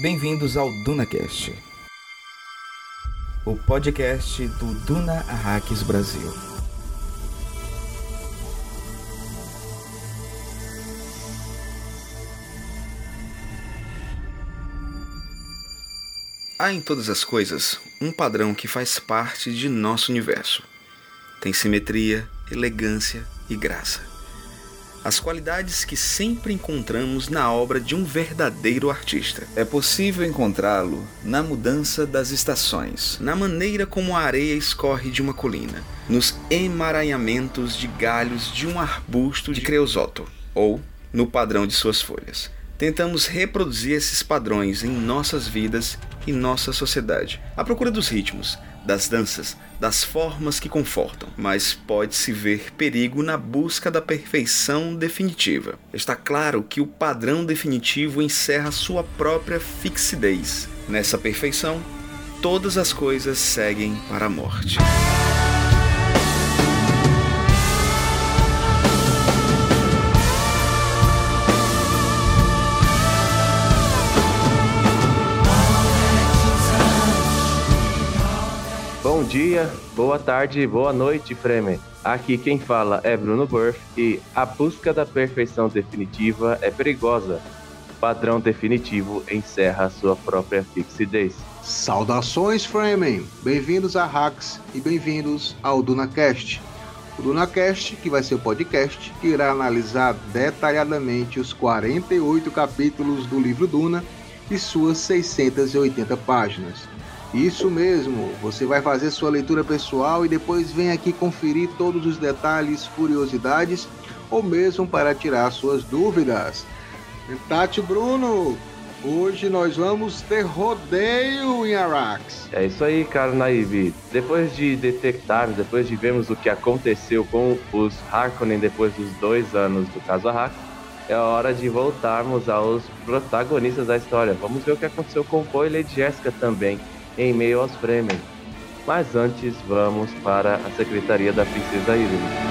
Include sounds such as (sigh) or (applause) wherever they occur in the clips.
Bem-vindos ao DunaCast, o podcast do Duna Arraques Brasil. Há em todas as coisas um padrão que faz parte de nosso universo. Tem simetria, elegância e graça as qualidades que sempre encontramos na obra de um verdadeiro artista. É possível encontrá-lo na mudança das estações, na maneira como a areia escorre de uma colina, nos emaranhamentos de galhos de um arbusto de creosoto, ou no padrão de suas folhas. Tentamos reproduzir esses padrões em nossas vidas e nossa sociedade, à procura dos ritmos, das danças, das formas que confortam, mas pode-se ver perigo na busca da perfeição definitiva. Está claro que o padrão definitivo encerra sua própria fixidez. Nessa perfeição, todas as coisas seguem para a morte. Dia, boa tarde, boa noite, Fremen. Aqui quem fala é Bruno Burff e a busca da perfeição definitiva é perigosa. Padrão definitivo encerra sua própria fixidez. Saudações, Fremen! Bem-vindos a Hacks e bem-vindos ao DunaCast. O DunaCast, que vai ser o podcast que irá analisar detalhadamente os 48 capítulos do livro Duna e suas 680 páginas. Isso mesmo, você vai fazer sua leitura pessoal e depois vem aqui conferir todos os detalhes, curiosidades ou mesmo para tirar suas dúvidas. Tati Bruno, hoje nós vamos ter rodeio em Arax. É isso aí, cara Naive. Depois de detectar, depois de vermos o que aconteceu com os Harkonnen depois dos dois anos do caso Arrak, é hora de voltarmos aos protagonistas da história. Vamos ver o que aconteceu com o e Lady Jessica também em meio aos prêmios. Mas antes, vamos para a Secretaria da Princesa Irene.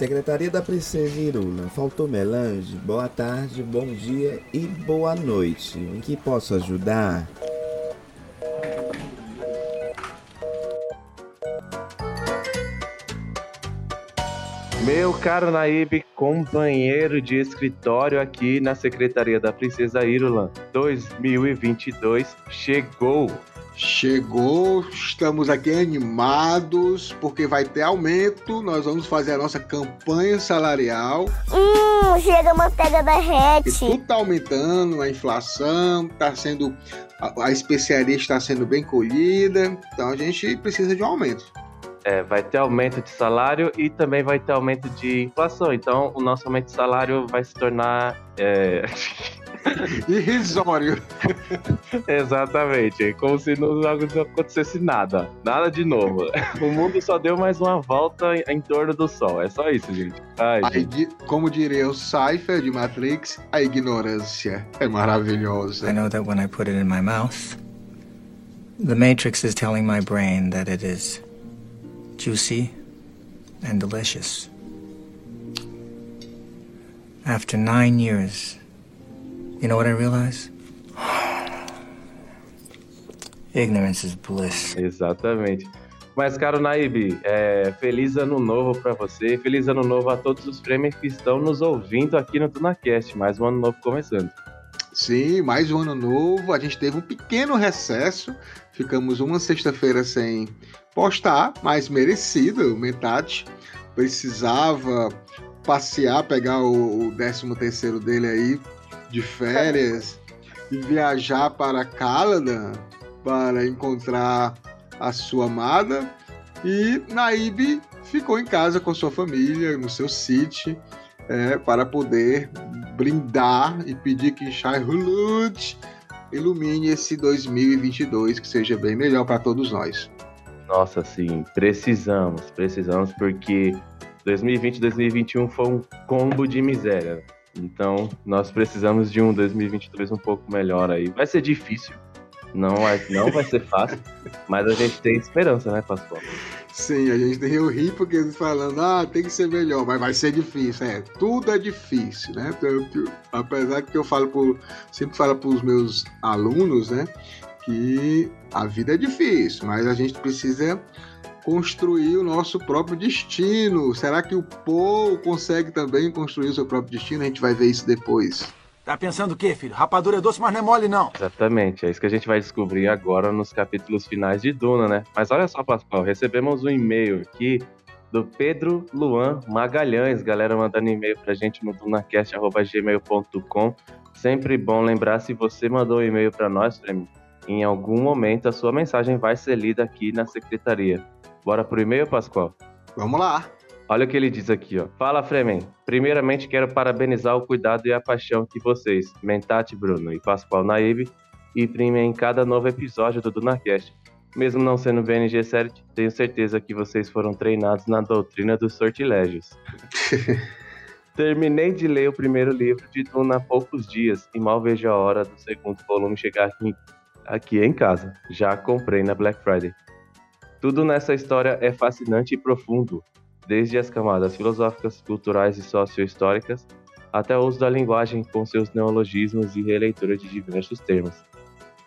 Secretaria da Princesa Irula, faltou melange, boa tarde, bom dia e boa noite. Em que posso ajudar? Meu caro Naib, companheiro de escritório aqui na Secretaria da Princesa Irulan, 2022 chegou. Chegou, estamos aqui animados porque vai ter aumento. Nós vamos fazer a nossa campanha salarial. Hum, chega a manteiga derrete. tudo tá aumentando, a inflação tá sendo. A, a especiaria está sendo bem colhida, então a gente precisa de um aumento. É, vai ter aumento de salário e também vai ter aumento de inflação. Então, o nosso aumento de salário vai se tornar. É... (laughs) Irrisório. (laughs) Exatamente. Como se não acontecesse nada. Nada de novo. (laughs) O mundo só deu mais uma volta em torno do Sol. É só isso, gente. Ai, gente. Como diria o Cypher de Matrix, a ignorância é maravilhosa. I know that when I put it in my mouth, the Matrix is telling my brain that it is juicy and delicious. After nine years, you know what I realize? (sighs) Ignorance is bliss. Exatamente. Mas, caro Naib, é, feliz ano novo para você, feliz ano novo a todos os prêmios que estão nos ouvindo aqui no TunaCast. Mais um ano novo começando. Sim, mais um ano novo. A gente teve um pequeno recesso. Ficamos uma sexta-feira sem postar, mas merecido. Metade precisava passear, pegar o, o 13 terceiro dele aí de férias e viajar para Caladan para encontrar a sua amada. E Naib ficou em casa com sua família, no seu sítio, é, para poder brindar e pedir que Shai Hulud ilumine esse 2022, que seja bem melhor para todos nós. Nossa, sim, precisamos, precisamos, porque 2020 2021 foi um combo de miséria. Então, nós precisamos de um 2022 um pouco melhor aí. Vai ser difícil, não não vai ser fácil, mas a gente tem esperança, né, Pascoal? Sim, a gente tem eu rir porque eles falando, ah, tem que ser melhor, mas vai ser difícil. É, tudo é difícil, né? apesar que eu falo sempre falo para os meus alunos, né, que a vida é difícil, mas a gente precisa construir o nosso próprio destino. Será que o Paul consegue também construir o seu próprio destino? A gente vai ver isso depois. Tá pensando o quê, filho? Rapadura é doce, mas não é mole, não. Exatamente, é isso que a gente vai descobrir agora nos capítulos finais de Duna, né? Mas olha só, Pascoal, recebemos um e-mail aqui do Pedro Luan Magalhães, galera mandando e-mail pra gente no dunacast.gmail.com. Sempre bom lembrar se você mandou um e-mail para nós, Fremi, em algum momento a sua mensagem vai ser lida aqui na secretaria. Bora pro e-mail, Pascoal? Vamos lá. Olha o que ele diz aqui, ó. Fala, Fremen. Primeiramente, quero parabenizar o cuidado e a paixão que vocês, Mentate Bruno e Pascoal Naíbe, imprimem em cada novo episódio do DunaCast. Mesmo não sendo BNG Cert, tenho certeza que vocês foram treinados na doutrina dos sortilégios. (laughs) Terminei de ler o primeiro livro de Duna há poucos dias e mal vejo a hora do segundo volume chegar aqui, aqui em casa. Já comprei na Black Friday. Tudo nessa história é fascinante e profundo, desde as camadas filosóficas, culturais e socio-históricas, até o uso da linguagem com seus neologismos e releitura de diversos termos.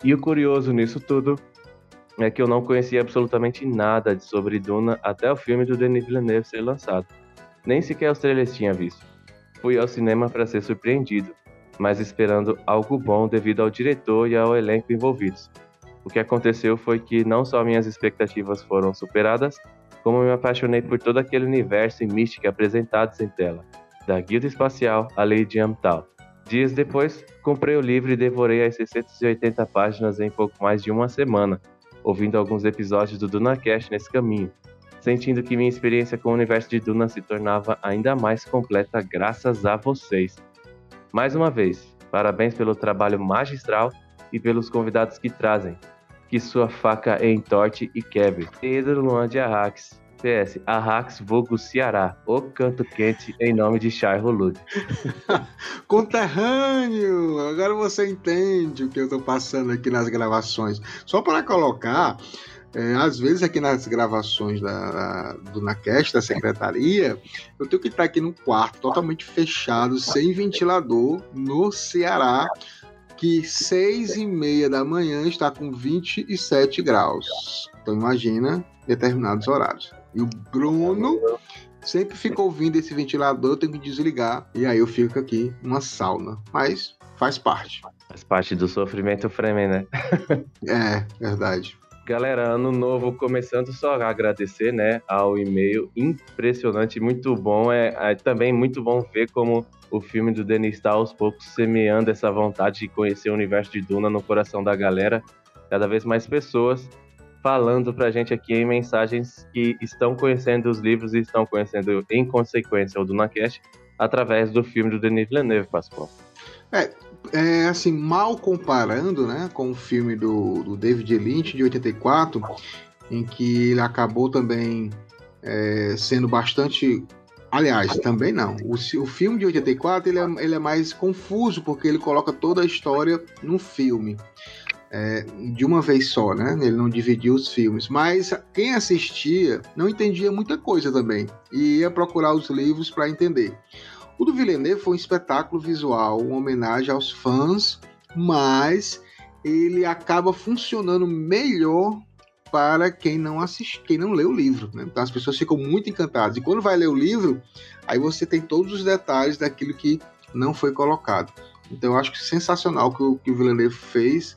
E o curioso nisso tudo é que eu não conhecia absolutamente nada sobre Duna até o filme do Denis Villeneuve ser lançado. Nem sequer os trailers tinha visto. Fui ao cinema para ser surpreendido, mas esperando algo bom devido ao diretor e ao elenco envolvidos. O que aconteceu foi que não só minhas expectativas foram superadas, como me apaixonei por todo aquele universo e mística apresentados em tela, da Guilda Espacial à Lady Amtal. Dias depois, comprei o livro e devorei as 680 páginas em pouco mais de uma semana, ouvindo alguns episódios do DunaCast nesse caminho, sentindo que minha experiência com o universo de Duna se tornava ainda mais completa graças a vocês. Mais uma vez, parabéns pelo trabalho magistral e pelos convidados que trazem, que sua faca entorte e quebre. Pedro Luan de Arrax. PS, Arrax Vogo Ceará, o canto quente em nome de Shai Rolud. (laughs) Conterrâneo! Agora você entende o que eu estou passando aqui nas gravações. Só para colocar, é, às vezes aqui nas gravações da, da, do NaCast, da secretaria, eu tenho que estar aqui no quarto totalmente fechado, sem ventilador, no Ceará, que seis e meia da manhã está com 27 graus. Então imagina determinados horários. E o Bruno sempre fica ouvindo esse ventilador, eu tenho que desligar. E aí eu fico aqui uma sauna. Mas faz parte. Faz parte do sofrimento Fremen, né? (laughs) é, verdade. Galera, ano novo começando, só agradecer, né, ao e-mail impressionante, muito bom. É, é também muito bom ver como o filme do Denis está aos poucos semeando essa vontade de conhecer o universo de Duna no coração da galera. Cada vez mais pessoas falando pra gente aqui em mensagens que estão conhecendo os livros e estão conhecendo, em consequência, o DunaCast através do filme do Denis Villeneuve, Pascoal. É, é, assim, mal comparando né, com o filme do, do David Lynch de 84, em que ele acabou também é, sendo bastante Aliás, também não. O, o filme de 84 ele é, ele é mais confuso porque ele coloca toda a história num filme. É, de uma vez só, né? Ele não dividiu os filmes. Mas quem assistia não entendia muita coisa também. E ia procurar os livros para entender. O do Villeneuve foi um espetáculo visual, uma homenagem aos fãs, mas ele acaba funcionando melhor para quem não assiste, quem não lê o livro. Né? Então as pessoas ficam muito encantadas. E quando vai ler o livro, aí você tem todos os detalhes daquilo que não foi colocado. Então eu acho que sensacional que o que o Villeneuve fez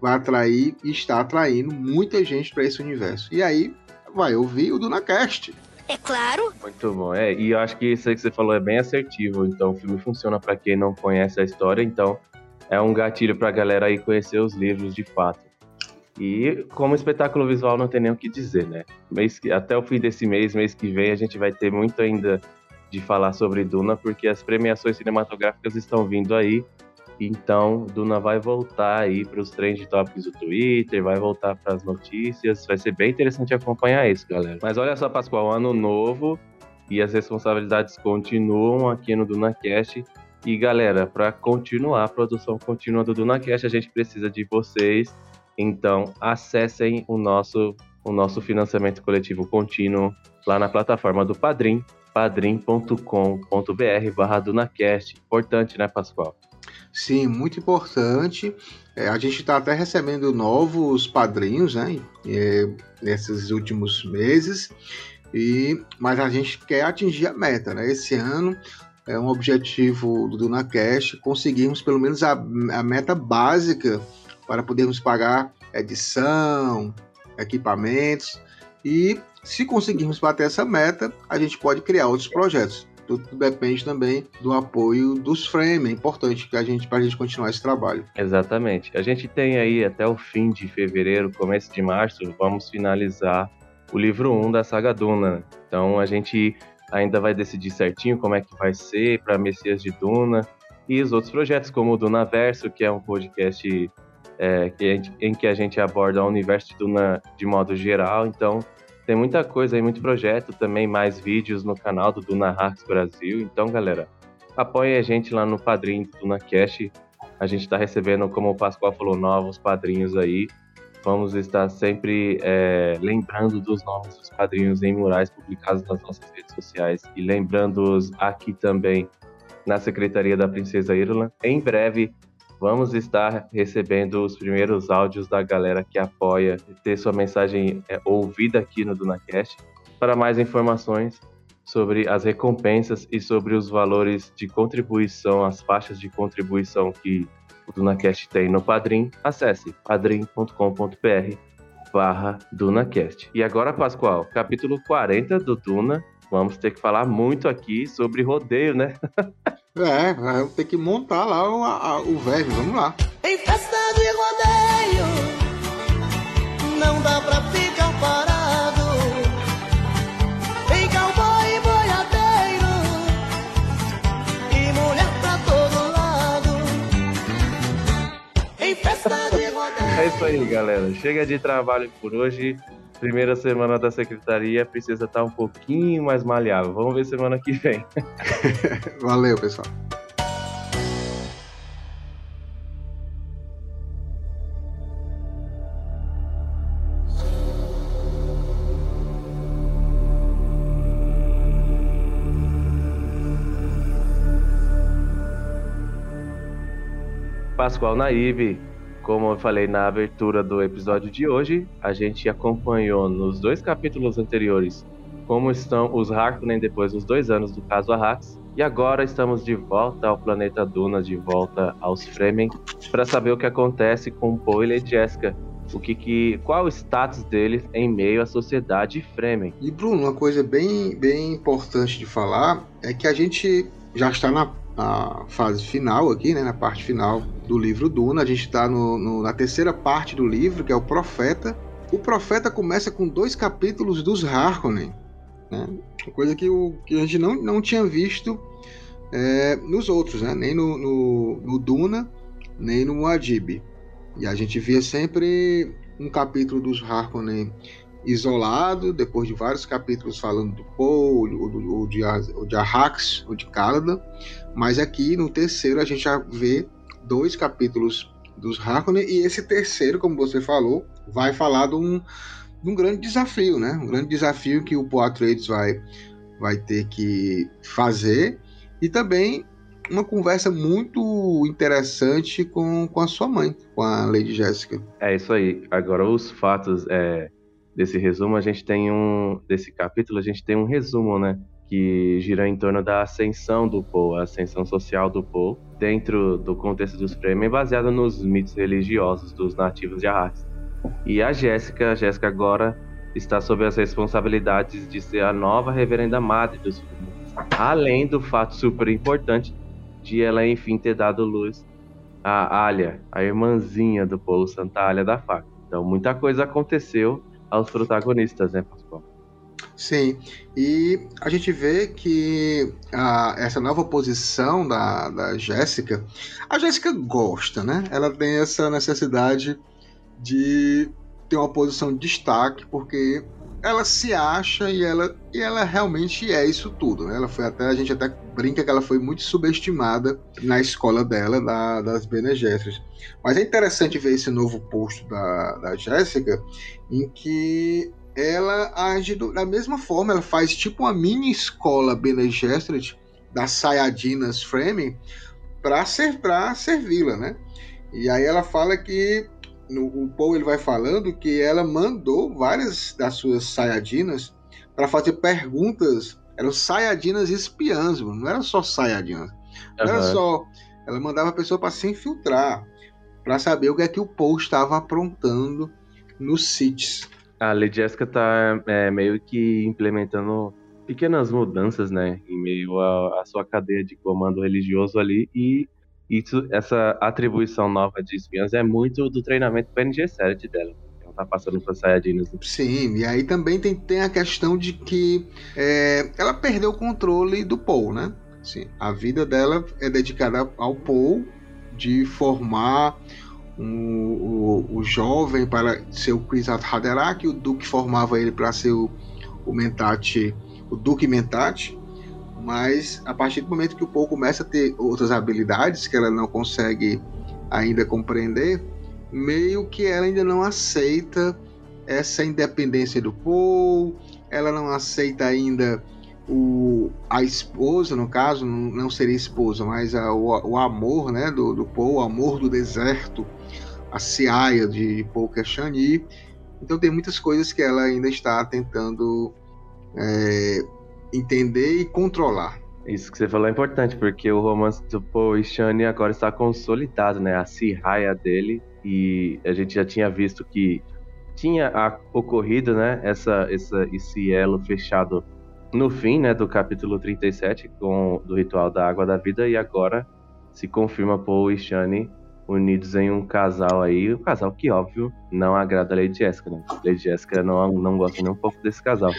vai atrair e está atraindo muita gente para esse universo. E aí vai ouvir o DunaCast. É claro. Muito bom. É, e eu acho que isso aí que você falou é bem assertivo. Então o filme funciona para quem não conhece a história. Então é um gatilho para a galera aí conhecer os livros de fato. E como espetáculo visual não tem nem o que dizer, né? Mês que, até o fim desse mês, mês que vem, a gente vai ter muito ainda de falar sobre Duna, porque as premiações cinematográficas estão vindo aí. Então, Duna vai voltar aí para os trend topics do Twitter, vai voltar para as notícias. Vai ser bem interessante acompanhar isso, galera. Mas olha só, Pascoal, ano novo e as responsabilidades continuam aqui no DunaCast. E galera, para continuar a produção contínua do DunaCast, a gente precisa de vocês. Então, acessem o nosso, o nosso financiamento coletivo contínuo lá na plataforma do Padrim, padrim.com.br barra DunaCast. Importante, né, Pascoal? Sim, muito importante. É, a gente está até recebendo novos padrinhos, né? É, nesses últimos meses. E, mas a gente quer atingir a meta, né? Esse ano é um objetivo do DunaCast conseguirmos pelo menos a, a meta básica para podermos pagar edição, equipamentos e se conseguirmos bater essa meta, a gente pode criar outros projetos. Tudo depende também do apoio dos frame, é importante que a gente para a gente continuar esse trabalho. Exatamente. A gente tem aí até o fim de fevereiro, começo de março, vamos finalizar o livro 1 da saga Duna. Então a gente ainda vai decidir certinho como é que vai ser para Messias de Duna e os outros projetos, como o Duna Verso, que é um podcast é, em que a gente aborda o universo de Duna de modo geral. Então, tem muita coisa aí, muito projeto, também mais vídeos no canal do Duna Hacks Brasil. Então, galera, apoie a gente lá no Padrinho do Duna Cash. A gente está recebendo, como o Pascoal falou, novos padrinhos aí. Vamos estar sempre é, lembrando dos nomes dos padrinhos em murais publicados nas nossas redes sociais e lembrando-os aqui também na Secretaria da Princesa Irlanda. Em breve, vamos estar recebendo os primeiros áudios da galera que apoia ter sua mensagem é, ouvida aqui no DunaCast. Para mais informações sobre as recompensas e sobre os valores de contribuição, as faixas de contribuição que o DunaCast tem no Padrim, acesse padrim.com.br barra DunaCast. E agora, Pascoal, capítulo 40 do Duna. Vamos ter que falar muito aqui sobre rodeio, né? é, vai ter que montar lá o, a, o verbo, vamos lá. Em festa de rodeio, não dá pra ficar parado. É isso aí, galera. Chega de trabalho por hoje. Primeira semana da secretaria precisa estar um pouquinho mais maleável. Vamos ver semana que vem. (laughs) Valeu, pessoal. Pascoal Naive, como eu falei na abertura do episódio de hoje, a gente acompanhou nos dois capítulos anteriores como estão os Harkonnen depois dos dois anos do caso Arrax. E agora estamos de volta ao planeta Duna, de volta aos Fremen, para saber o que acontece com Poe e Jessica. O que, que, qual o status deles em meio à sociedade Fremen. E Bruno, uma coisa bem, bem importante de falar é que a gente já está na na fase final aqui, né, na parte final do livro Duna. A gente está na terceira parte do livro, que é o Profeta. O Profeta começa com dois capítulos dos Harkonnen, né? coisa que, o, que a gente não, não tinha visto é, nos outros, né? nem no, no, no Duna, nem no Muad'Dib. E a gente via sempre um capítulo dos Harkonnen isolado, depois de vários capítulos falando do Paul, ou, do, ou de, ou de Arrax, ou de Caladan, mas aqui no terceiro a gente já vê dois capítulos dos Harkonnen, e esse terceiro, como você falou, vai falar de um, de um grande desafio, né? Um grande desafio que o Poitras vai, vai ter que fazer, e também uma conversa muito interessante com, com a sua mãe, com a Lady Jéssica. É isso aí. Agora, os fatos é, desse resumo, a gente tem um. Desse capítulo, a gente tem um resumo, né? Que gira em torno da ascensão do Poe, a ascensão social do Poe, dentro do contexto dos Fremen, baseado nos mitos religiosos dos nativos de Arrakis. E a Jéssica, a Jéssica agora está sob as responsabilidades de ser a nova reverenda madre dos Fremen. Além do fato super importante de ela, enfim, ter dado luz a Alia, a irmãzinha do Polo Santa Alia da faca. Então, muita coisa aconteceu aos protagonistas, né, Pascoal? Sim, e a gente vê que a, essa nova posição da, da Jéssica, a Jéssica gosta, né? Ela tem essa necessidade de ter uma posição de destaque, porque ela se acha e ela, e ela realmente é isso tudo. Né? Ela foi até a gente até brinca que ela foi muito subestimada na escola dela da, das Bene Gesserit. Mas é interessante ver esse novo posto da, da Jéssica em que ela age do, da mesma forma, ela faz tipo uma mini escola Bene Gesserit das Sayadinas Framing para ser, servi-la, né? E aí ela fala que no, o Paul ele vai falando que ela mandou várias das suas Sayadinas para fazer perguntas, eram Sayadinas espiãs, mano. não era só Sayadinas. Não uhum. era só, ela mandava a pessoa para se infiltrar, para saber o que é que o Paul estava aprontando nos sítios. A Lady Jessica tá é, meio que implementando pequenas mudanças, né, em meio à sua cadeia de comando religioso ali e isso, essa atribuição nova de espiãs é muito do treinamento PNG 7 dela. Ela tá passando para Saiyajins. Sim, e aí também tem, tem a questão de que é, ela perdeu o controle do Paul, né? Sim, a vida dela é dedicada ao Paul de formar um, o, o jovem para ser o Kwisatz Haderach, o Duque formava ele para ser o, o Mentat, o Duque Mentat, mas a partir do momento que o Paul começa a ter outras habilidades que ela não consegue ainda compreender, meio que ela ainda não aceita essa independência do Paul, ela não aceita ainda o, a esposa, no caso, não seria esposa, mas a, o, o, amor né, do, do Paul, o amor do deserto, a Ciaia de Paul Kashani. Então tem muitas coisas que ela ainda está tentando é, entender e controlar. Isso que você falou é importante, porque o romance do Paul e Shani agora está consolidado, né? A Sihaya dele, e a gente já tinha visto que tinha ocorrido, né? Essa, essa, esse elo fechado no fim, né? Do capítulo 37, com, do Ritual da Água da Vida, e agora se confirma Paul e Shani unidos em um casal aí, um casal que, óbvio, não agrada a Lady Jessica, né? Lady Jessica não, não gosta nem um pouco desse casal.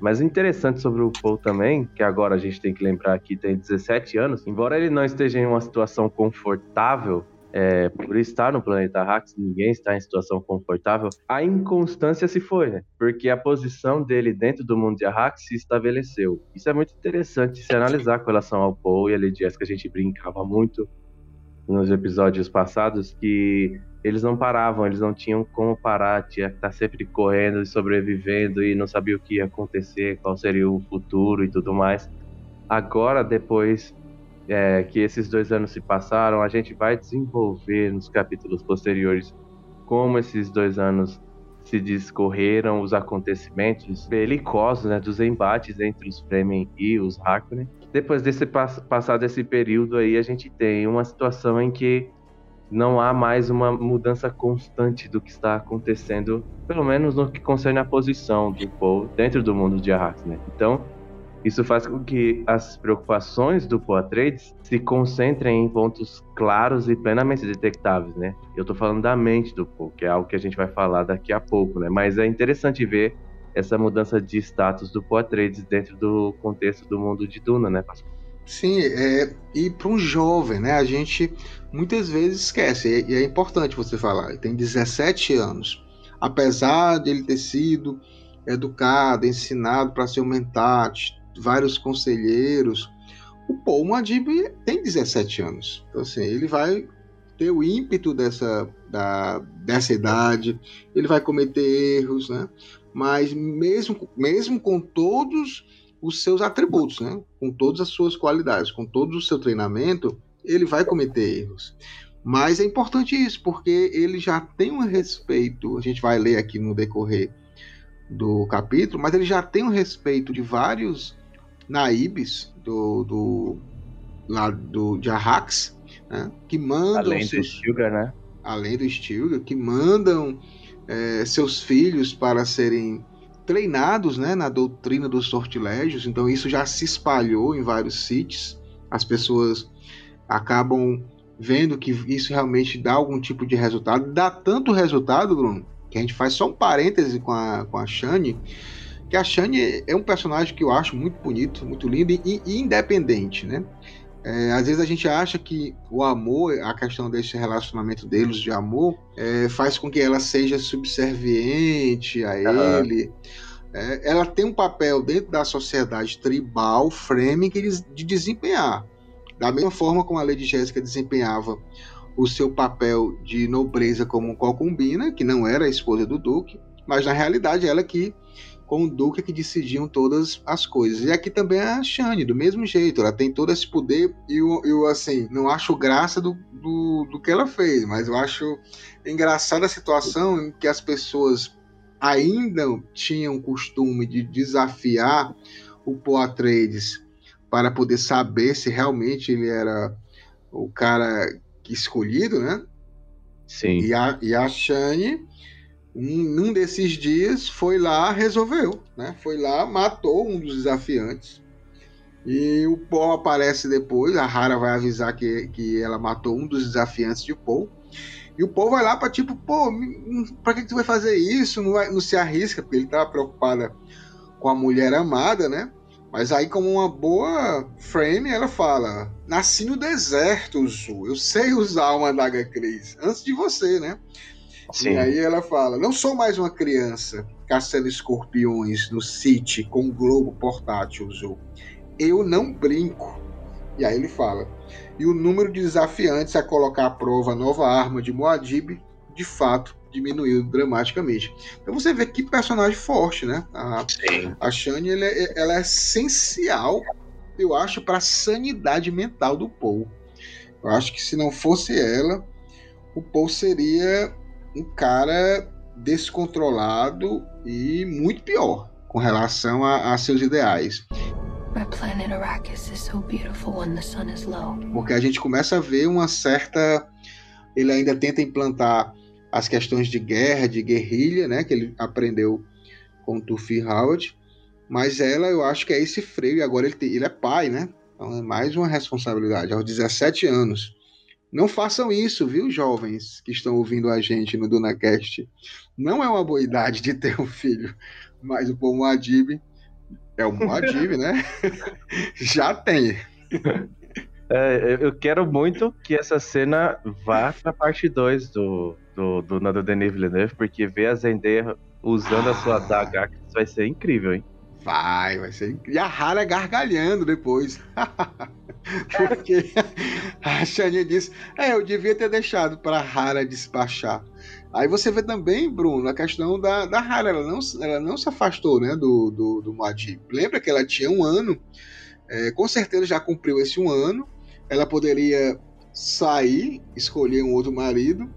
Mas o interessante sobre o Paul também, que agora a gente tem que lembrar que tem 17 anos, embora ele não esteja em uma situação confortável, é, por estar no planeta Hax, ninguém está em situação confortável, a inconstância se foi, né? Porque a posição dele dentro do mundo de Arrax se estabeleceu. Isso é muito interessante se analisar com relação ao Paul e a Lady Jessica, a gente brincava muito nos episódios passados que eles não paravam, eles não tinham como parar, tinha que estar sempre correndo e sobrevivendo e não sabia o que ia acontecer, qual seria o futuro e tudo mais. Agora, depois é, que esses dois anos se passaram, a gente vai desenvolver nos capítulos posteriores como esses dois anos se discorreram, os acontecimentos belicosos, né, dos embates entre os Fremen e os Harkonnen depois desse passado esse período aí, a gente tem uma situação em que não há mais uma mudança constante do que está acontecendo, pelo menos no que concerne a posição do Paul dentro do mundo de Arrakis, né? Então, isso faz com que as preocupações do Poe Atreides se concentrem em pontos claros e plenamente detectáveis, né? Eu estou falando da mente do Poe, que é algo que a gente vai falar daqui a pouco, né? Mas é interessante ver essa mudança de status do Poitras dentro do contexto do mundo de Duna, né, Pascoal? Sim, é, e para um jovem, né, a gente muitas vezes esquece, e é importante você falar, ele tem 17 anos, apesar de ele ter sido educado, ensinado para ser um mentat, vários conselheiros, o Paul Madib tem 17 anos, então assim, ele vai ter o ímpeto dessa, da, dessa idade, ele vai cometer erros, né? mas mesmo, mesmo com todos os seus atributos, né? com todas as suas qualidades, com todo o seu treinamento, ele vai cometer erros. Mas é importante isso, porque ele já tem um respeito, a gente vai ler aqui no decorrer do capítulo, mas ele já tem um respeito de vários naibes do, do, lá do, de Arrax, né? que mandam. Além seus, do Stilgar, né? Além do Stilgar, que mandam é, seus filhos para serem treinados né, na doutrina dos sortilégios, então isso já se espalhou em vários sítios, as pessoas acabam vendo que isso realmente dá algum tipo de resultado, dá tanto resultado, Bruno, que a gente faz só um parêntese com a, com a Shani, que a Shani é um personagem que eu acho muito bonito, muito lindo e, e independente, né? É, às vezes a gente acha que o amor, a questão desse relacionamento deles de amor, é, faz com que ela seja subserviente a uhum. ele. é, ela tem um papel dentro da sociedade tribal, Fremen, de desempenhar. Da mesma forma como a Lady Jéssica desempenhava o seu papel de nobreza como concubina, que não era a esposa do Duque, mas na realidade ela que com o Duque que decidiam todas as coisas. E aqui também a Shane, do mesmo jeito, ela tem todo esse poder e eu, eu assim, não acho graça do, do, do que ela fez, mas eu acho engraçada a situação em que as pessoas ainda tinham o costume de desafiar o Poatreides para poder saber se realmente ele era o cara escolhido, né? Sim. E a, e a Shane num desses dias foi lá, resolveu, né? Foi lá, matou um dos desafiantes. E o Paul aparece depois, a Rara vai avisar que, que ela matou um dos desafiantes de Paul. E o Paul vai lá para tipo, pô, pra que, que tu vai fazer isso? Não, vai, não se arrisca, porque ele tava preocupada com a mulher amada, né? Mas aí, como uma boa frame, ela fala: Nasci no deserto, Zu. Eu sei usar uma adaga Cris. Antes de você, né? Sim. E aí ela fala: Não sou mais uma criança caçando escorpiões no City com um globo portátil, Zou. Eu não brinco. E aí ele fala: E o número de desafiantes a colocar à prova a nova arma de Moadib, de fato, diminuiu dramaticamente. Então você vê que personagem forte, né? A, Sim. a Shane ela é, ela é essencial, eu acho, para a sanidade mental do Paul. Eu acho que se não fosse ela, o Paul seria um cara descontrolado e muito pior com relação a, a seus ideais. Porque a gente começa a ver uma certa. Ele ainda tenta implantar as questões de guerra, de guerrilha, né? Que ele aprendeu com Tufi Howard. Mas ela, eu acho que é esse freio. E agora ele, tem, ele é pai, né? Então é mais uma responsabilidade. Aos 17 anos, não façam isso, viu, jovens que estão ouvindo a gente no DunaCast. Não é uma boa idade de ter um filho, mas o bom Moadib é o Moadib, né? (laughs) Já tem. É, eu quero muito que essa cena vá pra parte 2 do, do, do, do Denis Villeneuve, porque ver a Zendaya usando ah. a sua ah. daga vai ser incrível, hein? Vai, vai ser incrível. E a Hara gargalhando depois. (laughs) (laughs) Porque a Xaninha disse: É, eu devia ter deixado para a despachar. Aí você vê também, Bruno, a questão da, da Hara. Ela não, ela não se afastou né, do, do, do Muad'Dib. Lembra que ela tinha um ano. É, com certeza já cumpriu esse um ano. Ela poderia sair, escolher um outro marido.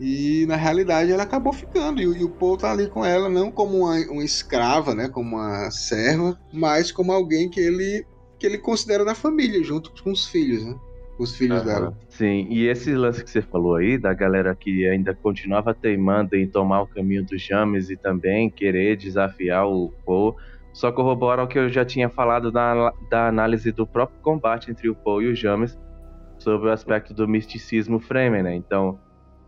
E na realidade ela acabou ficando. E, e o Paul tá ali com ela, não como uma, uma escrava, né? Como uma serva, mas como alguém que ele que ele considera da família, junto com os filhos, né? Os filhos uhum. dela. Sim, e esse lance que você falou aí, da galera que ainda continuava teimando em tomar o caminho dos James e também querer desafiar o Poe, só corrobora o que eu já tinha falado da, da análise do próprio combate entre o Poe e os James sobre o aspecto do misticismo Fremen, né? Então,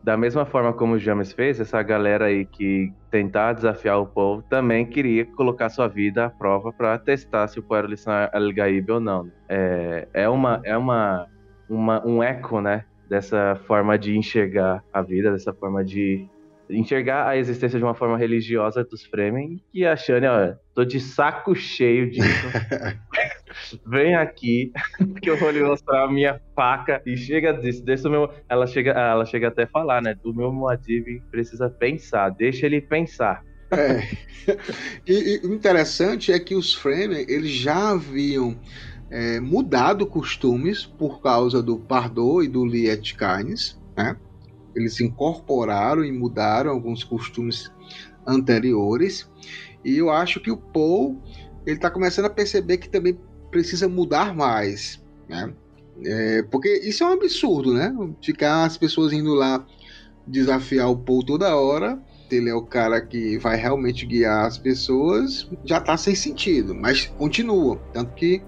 da mesma forma como o James fez, essa galera aí que tentar desafiar o povo também queria colocar sua vida à prova para testar se o povo era Lissan El-Gaib ou não. É, é, uma, é uma, uma, um eco, né, dessa forma de enxergar a vida, dessa forma de enxergar a existência de uma forma religiosa dos Fremen e a Shane, olha, tô de saco cheio disso. (laughs) Vem aqui, (laughs) que eu vou lhe mostrar a minha faca. E chega disso, deixa o meu. Ela chega, ela chega até a falar, né? O meu Moadib precisa pensar, deixa ele pensar. É. (laughs) E, o interessante é que os Fremen, eles já haviam é, mudado costumes por causa do Pardot e do Liet Kynes, né? Eles incorporaram e mudaram alguns costumes anteriores. E eu acho que o Paul ele está começando a perceber que também precisa mudar mais, né? É, porque isso é um absurdo, né? Ficar as pessoas indo lá desafiar o Paul toda hora. Ele é o cara que vai realmente guiar as pessoas, já tá sem sentido, mas continua. Tanto que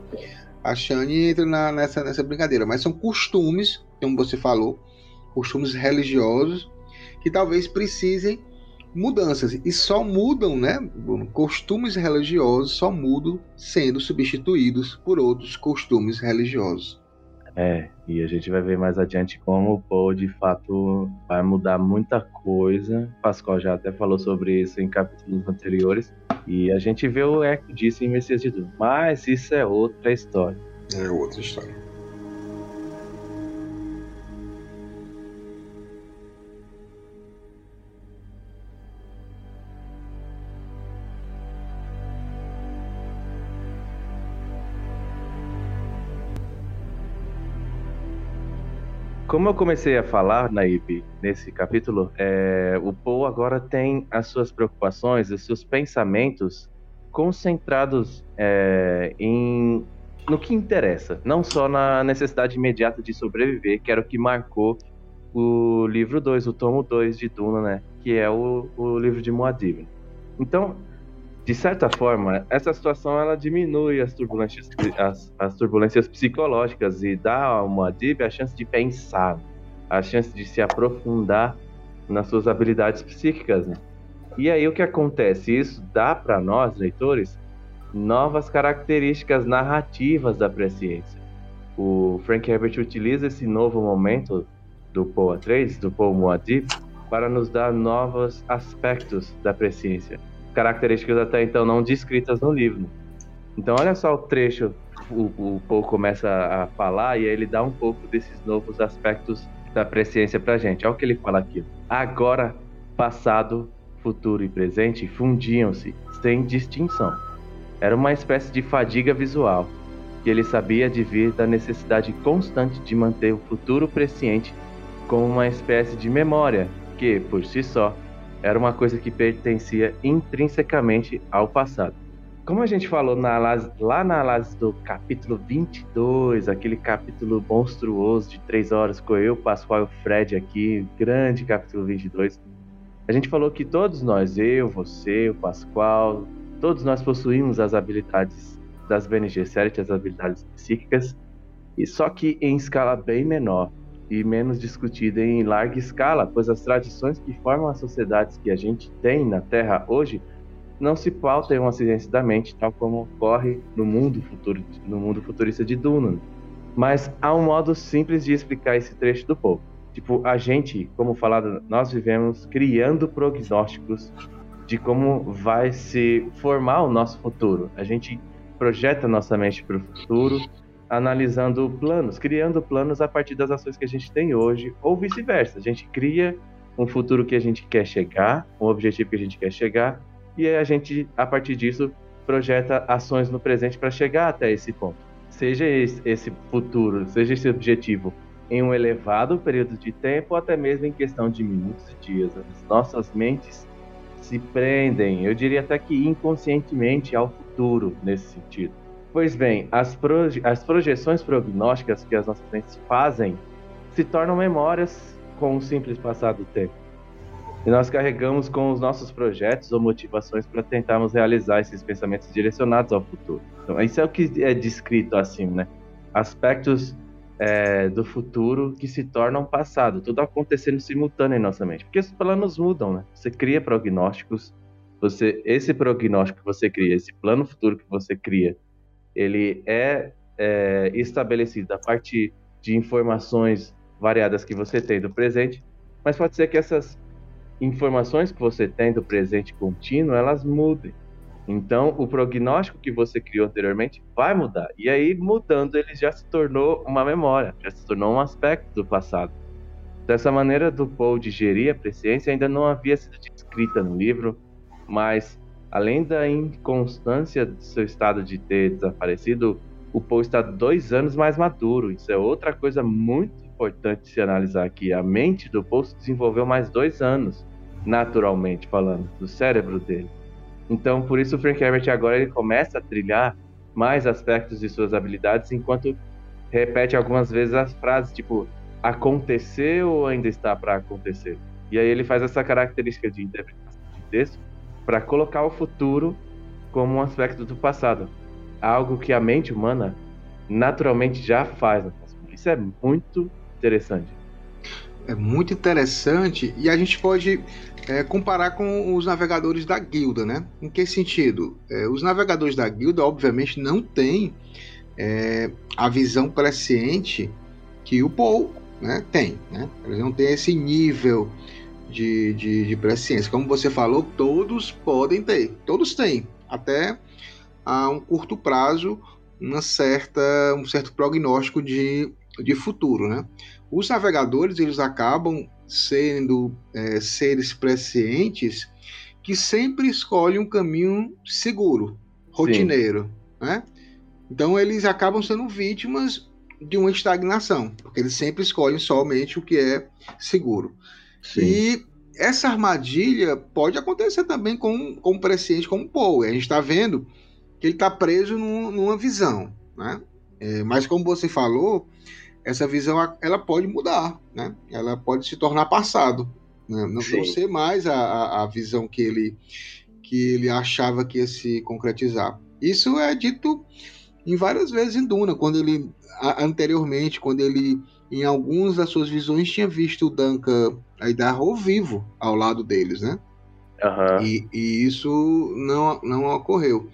a Shani entra na, nessa, nessa brincadeira. Mas são costumes, como você falou, costumes religiosos que talvez precisem mudanças e só mudam, né? Costumes religiosos só mudam sendo substituídos por outros costumes religiosos. É, e a gente vai ver mais adiante como o Paul de fato vai mudar muita coisa. O Pascoal já até falou sobre isso em capítulos anteriores. E a gente vê o eco disso em Messias de Duna. Mas isso é outra história. É outra história. Como eu comecei a falar, Naib, nesse capítulo, é, o Paul agora tem as suas preocupações, os seus pensamentos concentrados é, em no que interessa, não só na necessidade imediata de sobreviver, que era o que marcou o livro 2, o tomo 2 de Duna, né? Que é o, o livro de Muad'Dib. Então, de certa forma, essa situação ela diminui as turbulências, as, as turbulências psicológicas e dá ao Muad'Dib a chance de pensar, a chance de se aprofundar nas suas habilidades psíquicas. Né? E aí o que acontece? Isso dá para nós, leitores, novas características narrativas da presciência. O Frank Herbert utiliza esse novo momento do Poe Atreides, do Poe Muad'Dib, para nos dar novos aspectos da presciência características até então não descritas no livro. Então, olha só o trecho, o, o Paul começa a falar e aí ele dá um pouco desses novos aspectos da presciência pra gente. Olha o que ele fala aqui. Agora, passado, futuro e presente fundiam-se, sem distinção. Era uma espécie de fadiga visual, que ele sabia de vir da necessidade constante de manter o futuro presciente como uma espécie de memória que, por si só, era uma coisa que pertencia intrinsecamente ao passado. Como a gente falou na, lá na análise do capítulo 22, aquele capítulo monstruoso de três horas com eu, Pascoal e o Fred aqui, grande capítulo 22, a gente falou que todos nós, eu, você, o Pascoal, todos nós possuímos as habilidades das BNG Series, as habilidades psíquicas, e só que em escala bem menor e menos discutida em larga escala, pois as tradições que formam as sociedades que a gente tem na Terra hoje não se pautam acidentalmente, tal como ocorre no mundo futuro, no mundo futurista de Duna. Mas há um modo simples de explicar esse trecho do povo. Tipo, a gente, como falado, nós vivemos criando prognósticos de como vai se formar o nosso futuro. A gente projeta nossa mente para o futuro analisando planos, criando planos a partir das ações que a gente tem hoje, ou vice-versa. A gente cria um futuro que a gente quer chegar, um objetivo que a gente quer chegar, e a gente, a partir disso, projeta ações no presente para chegar até esse ponto. Seja esse futuro, seja esse objetivo em um elevado período de tempo, ou até mesmo em questão de minutos e dias. As nossas mentes se prendem, eu diria até que inconscientemente, ao futuro nesse sentido. Pois bem, as, proje as projeções prognósticas que as nossas mentes fazem se tornam memórias com o simples passar do tempo. E nós carregamos com os nossos projetos ou motivações para tentarmos realizar esses pensamentos direcionados ao futuro. Então, isso é o que é descrito assim, né? Aspectos é, do futuro que se tornam passado, tudo acontecendo simultâneo em nossa mente. Porque os planos mudam, né? Você cria prognósticos, você, esse prognóstico que você cria, esse plano futuro que você cria, ele é, é estabelecido a partir de informações variadas que você tem do presente, mas pode ser que essas informações que você tem do presente contínuo, elas mudem. Então, o prognóstico que você criou anteriormente vai mudar. E aí, mudando, ele já se tornou uma memória, já se tornou um aspecto do passado. Dessa maneira do Paul digerir a presciência ainda não havia sido descrita no livro, mas além da inconstância do seu estado de ter desaparecido, o Paul está dois anos mais maduro. Isso é outra coisa muito importante se analisar aqui. A mente do Paul se desenvolveu mais dois anos, naturalmente falando, do cérebro dele. Então, por isso o Frank Herbert agora ele começa a trilhar mais aspectos de suas habilidades, enquanto repete algumas vezes as frases tipo aconteceu ou ainda está para acontecer. E aí ele faz essa característica de interpretação de texto para colocar o futuro como um aspecto do passado, algo que a mente humana naturalmente já faz. Isso é muito interessante. É muito interessante e a gente pode é, comparar com os navegadores da guilda, né? Em que sentido? É, os navegadores da guilda, obviamente, não têm é, a visão presciente que o Paul né, tem. Né? Eles não têm esse nível de, de, de presciência. Como você falou, todos podem ter. Todos têm. Até a um curto prazo, uma certa, um certo prognóstico de, de futuro. Né? Os navegadores eles acabam sendo é, seres prescientes que sempre escolhem um caminho seguro, rotineiro. Né? Então eles acabam sendo vítimas de uma estagnação, porque eles sempre escolhem somente o que é seguro. Sim. E essa armadilha pode acontecer também com, com um presciente como o Paul. A gente está vendo que ele está preso num, numa visão. Né? É, mas como você falou, essa visão ela pode mudar, né? ela pode se tornar passado. Né? Não, não ser mais a, a, a visão que ele, que ele achava que ia se concretizar. Isso é dito em várias vezes em Duna, quando ele anteriormente, quando ele em algumas das suas visões tinha visto o Duncan Idaho vivo ao lado deles, né? Uhum. E, e, isso não, não ocorreu.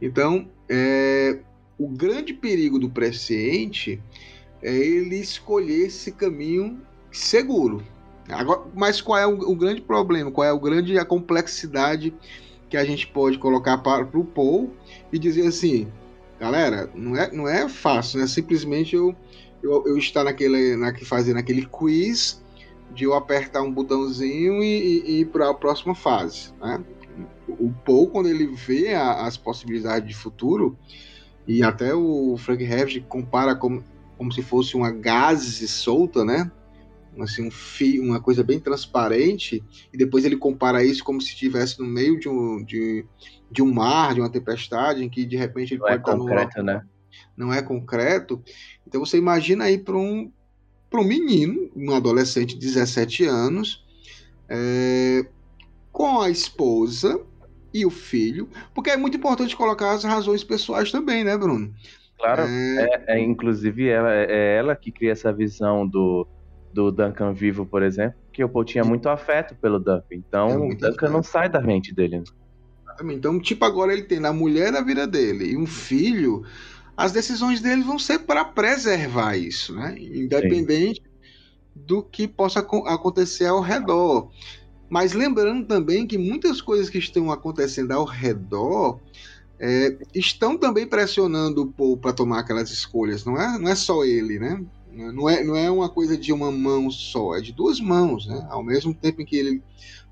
Então, é, o grande perigo do presciente é ele escolher esse caminho seguro. Agora, mas qual é o, o, grande problema? Qual é o grande a complexidade que a gente pode colocar para, para o Paul e dizer assim, galera, não é, não é fácil, né? Simplesmente eu, eu, eu estar naquele, na, fazendo aquele quiz de eu apertar um botãozinho e, e, e ir para a próxima fase, né? O Paul, quando ele vê a, as possibilidades de futuro, e até o Frank Herbst compara como, como se fosse uma gase solta, né? assim, um fio, uma coisa bem transparente, e depois ele compara isso como se estivesse no meio de um, de, de um mar, de uma tempestade, em que de repente ele não pode é estar concreto, né? Não é concreto. Então você imagina aí para um, um menino, um adolescente de 17 anos, é, com a esposa e o filho, porque é muito importante colocar as razões pessoais também, né, Bruno? Claro, é, é, é inclusive ela, é ela que cria essa visão do, do Duncan vivo, por exemplo, que o Paul tinha muito afeto pelo Duncan. Então, é o Duncan afeto. não sai da mente dele. Né? Então, tipo, agora ele tem a mulher na vida dele e um filho, as decisões dele vão ser para preservar isso, né? Independente Sim. do que possa acontecer ao redor. Mas lembrando também que muitas coisas que estão acontecendo ao redor é, estão também pressionando o Paul para tomar aquelas escolhas. Não é, não é só ele, né? Não é, não é uma coisa de uma mão só, é de duas mãos, né? Ao mesmo tempo em que ele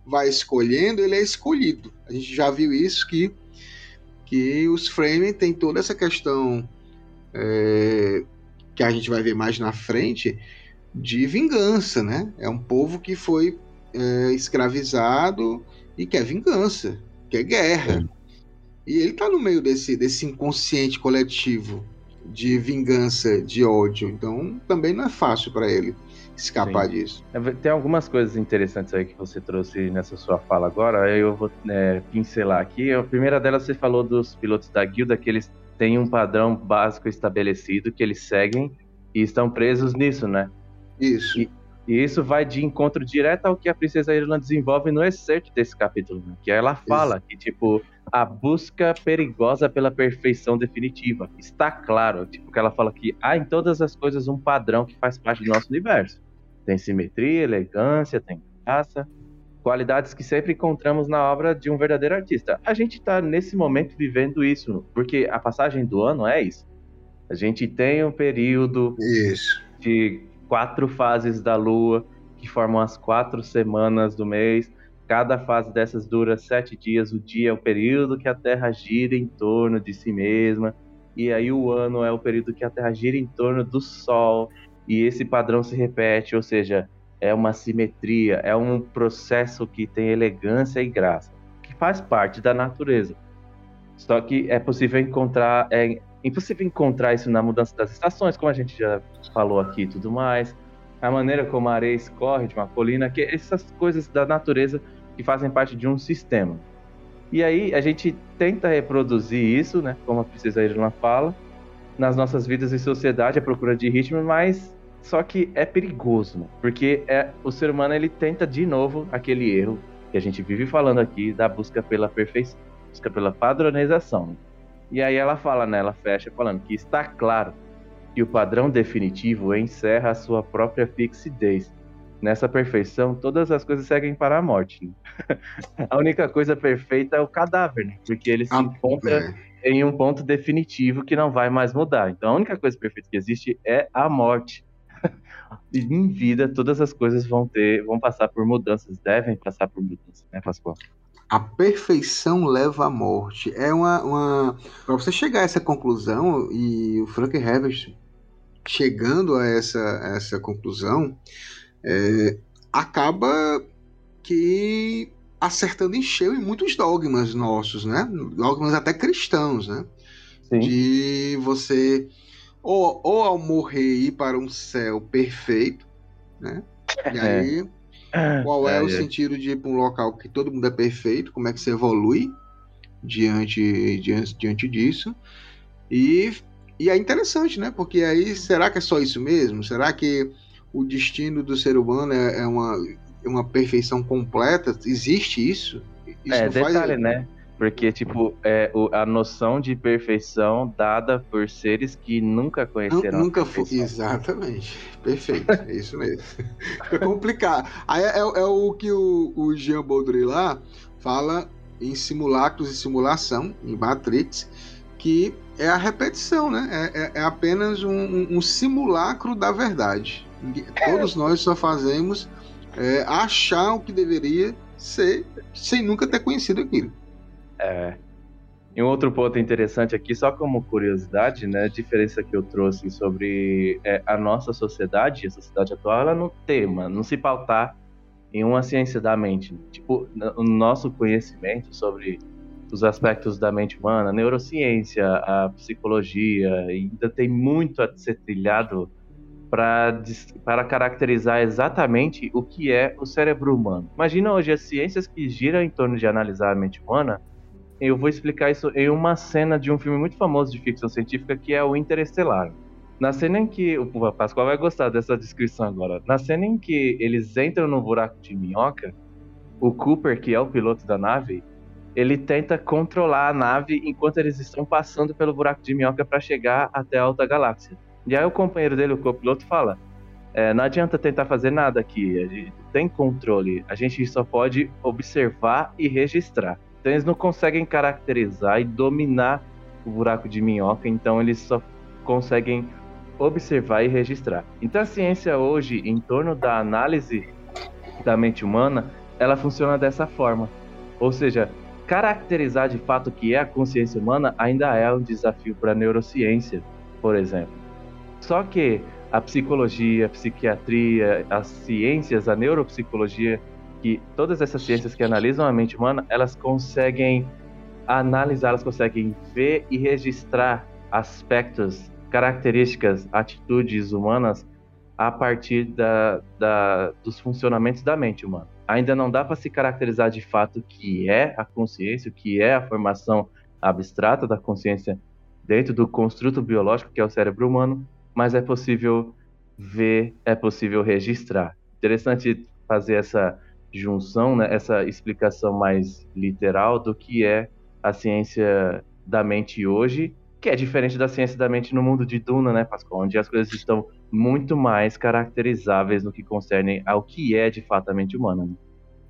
vai escolhendo, ele é escolhido. A gente já viu isso que que os Fremen tem toda essa questão é, que a gente vai ver mais na frente de vingança, né? É um povo que foi é, escravizado e quer vingança, quer guerra. E ele está no meio desse, desse inconsciente coletivo de vingança, de ódio. Então também não é fácil para ele escapar Sim. disso. É, tem algumas coisas interessantes aí que você trouxe nessa sua fala agora, eu vou é, pincelar aqui. A primeira delas você falou dos pilotos da guilda, que eles têm um padrão básico estabelecido, que eles seguem e estão presos nisso, né? Isso. E, e isso vai de encontro direto ao que a Princesa Irlanda desenvolve no excerto desse capítulo, né? que ela fala isso. que, tipo, a busca perigosa pela perfeição definitiva. Está claro, tipo, que ela fala que há em todas as coisas um padrão que faz parte do nosso universo. Tem simetria, elegância, tem graça, qualidades que sempre encontramos na obra de um verdadeiro artista. A gente está nesse momento vivendo isso, porque a passagem do ano é isso. A gente tem um período isso. de quatro fases da lua, que formam as quatro semanas do mês. Cada fase dessas dura sete dias. O dia é o período que a Terra gira em torno de si mesma. E aí o ano é o período que a Terra gira em torno do Sol. E esse padrão se repete, ou seja, é uma simetria, é um processo que tem elegância e graça, que faz parte da natureza. Só que é possível encontrar, é, impossível encontrar isso na mudança das estações, como a gente já falou aqui e tudo mais. A maneira como a areia escorre de uma colina, que essas coisas da natureza que fazem parte de um sistema. E aí a gente tenta reproduzir isso, né, como a Princesa Irlanda fala, nas nossas vidas e sociedade, a procura de ritmo, mas só que é perigoso, né? porque é, o ser humano ele tenta de novo aquele erro que a gente vive falando aqui da busca pela perfeição, busca pela padronização. Né? E aí ela fala, né? Ela fecha falando que está claro que o padrão definitivo encerra a sua própria fixidez. Nessa perfeição, todas as coisas seguem para a morte. Né? (laughs) a única coisa perfeita é o cadáver, né? porque ele se Ah, encontra em um ponto definitivo que não vai mais mudar. Então, a única coisa perfeita que existe é a morte. Em vida, todas as coisas vão ter, vão passar por mudanças, devem passar por mudanças, né, Pascoal? A perfeição leva à morte. É uma. uma... Para você chegar a essa conclusão, e o Frank Herbert chegando a essa, essa conclusão, é, acaba que acertando em cheio em muitos dogmas nossos, né? Dogmas até cristãos, né? Sim. De você ou, ou ao morrer ir para um céu perfeito, né? E aí, qual é, É, o é. sentido de ir para um local que todo mundo é perfeito? Como é que você evolui diante, diante, diante disso? E, e é interessante, né? Porque aí, será que é só isso mesmo? Será que o destino do ser humano é, é uma, é uma perfeição completa? Existe isso? Isso é, não faz- detalhe, né? Porque, tipo, é, o- a noção de perfeição dada por seres que nunca Nu- conheceram Nunca foi. Exatamente. Perfeito. É isso mesmo. (laughs) Fica complicado. Aí é, é o que o, o Jean Baudrillard fala em simulacros e simulação, em Matrix, que é a repetição, né? É, é- é apenas um, um- simulacro da verdade. Ninguém- Todos nós só fazemos é, achar o que deveria ser sem nunca ter conhecido aquilo. É. E um outro ponto interessante aqui, só como curiosidade, né, a diferença que eu trouxe sobre é, a nossa sociedade, a sociedade atual, ela não tema, não se pautar em uma ciência da mente. Tipo, n- o nosso conhecimento sobre os aspectos da mente humana, a neurociência, a psicologia, ainda tem muito a ser trilhado para caracterizar exatamente o que é o cérebro humano. Imagina hoje as ciências que giram em torno de analisar a mente humana eu vou explicar isso em uma cena de um filme muito famoso de ficção científica que é o Interestelar. Na cena em que. O Pascoal vai gostar dessa descrição agora. Na cena em que eles entram no buraco de minhoca, o Cooper, que é o piloto da nave, ele tenta controlar a nave enquanto eles estão passando pelo buraco de minhoca para chegar até a alta galáxia. E aí o companheiro dele, o copiloto, fala: "É, Não adianta tentar fazer nada aqui, a gente tem controle, a gente só pode observar e registrar. Então eles não conseguem caracterizar e dominar o buraco de minhoca, então eles só conseguem observar e registrar. Então a ciência hoje, em torno da análise da mente humana, ela funciona dessa forma. Ou seja, caracterizar de fato o que é a consciência humana ainda é um desafio para a neurociência, por exemplo. Só que a psicologia, a psiquiatria, as ciências, a neuropsicologia, que todas essas ciências que analisam a mente humana, elas conseguem analisar, elas conseguem ver e registrar aspectos, características, atitudes humanas a partir da, da- dos funcionamentos da mente humana. Ainda não dá para se caracterizar de fato o que é a consciência, o que é a formação abstrata da consciência dentro do construto biológico que é o cérebro humano, mas é possível ver, é possível registrar. Interessante fazer essa junção, né, essa explicação mais literal do que é a ciência da mente hoje, que é diferente da ciência da mente no mundo de Duna, né, Pascoal? Onde as coisas estão muito mais caracterizáveis no que concerne ao que é de fato a mente humana. né?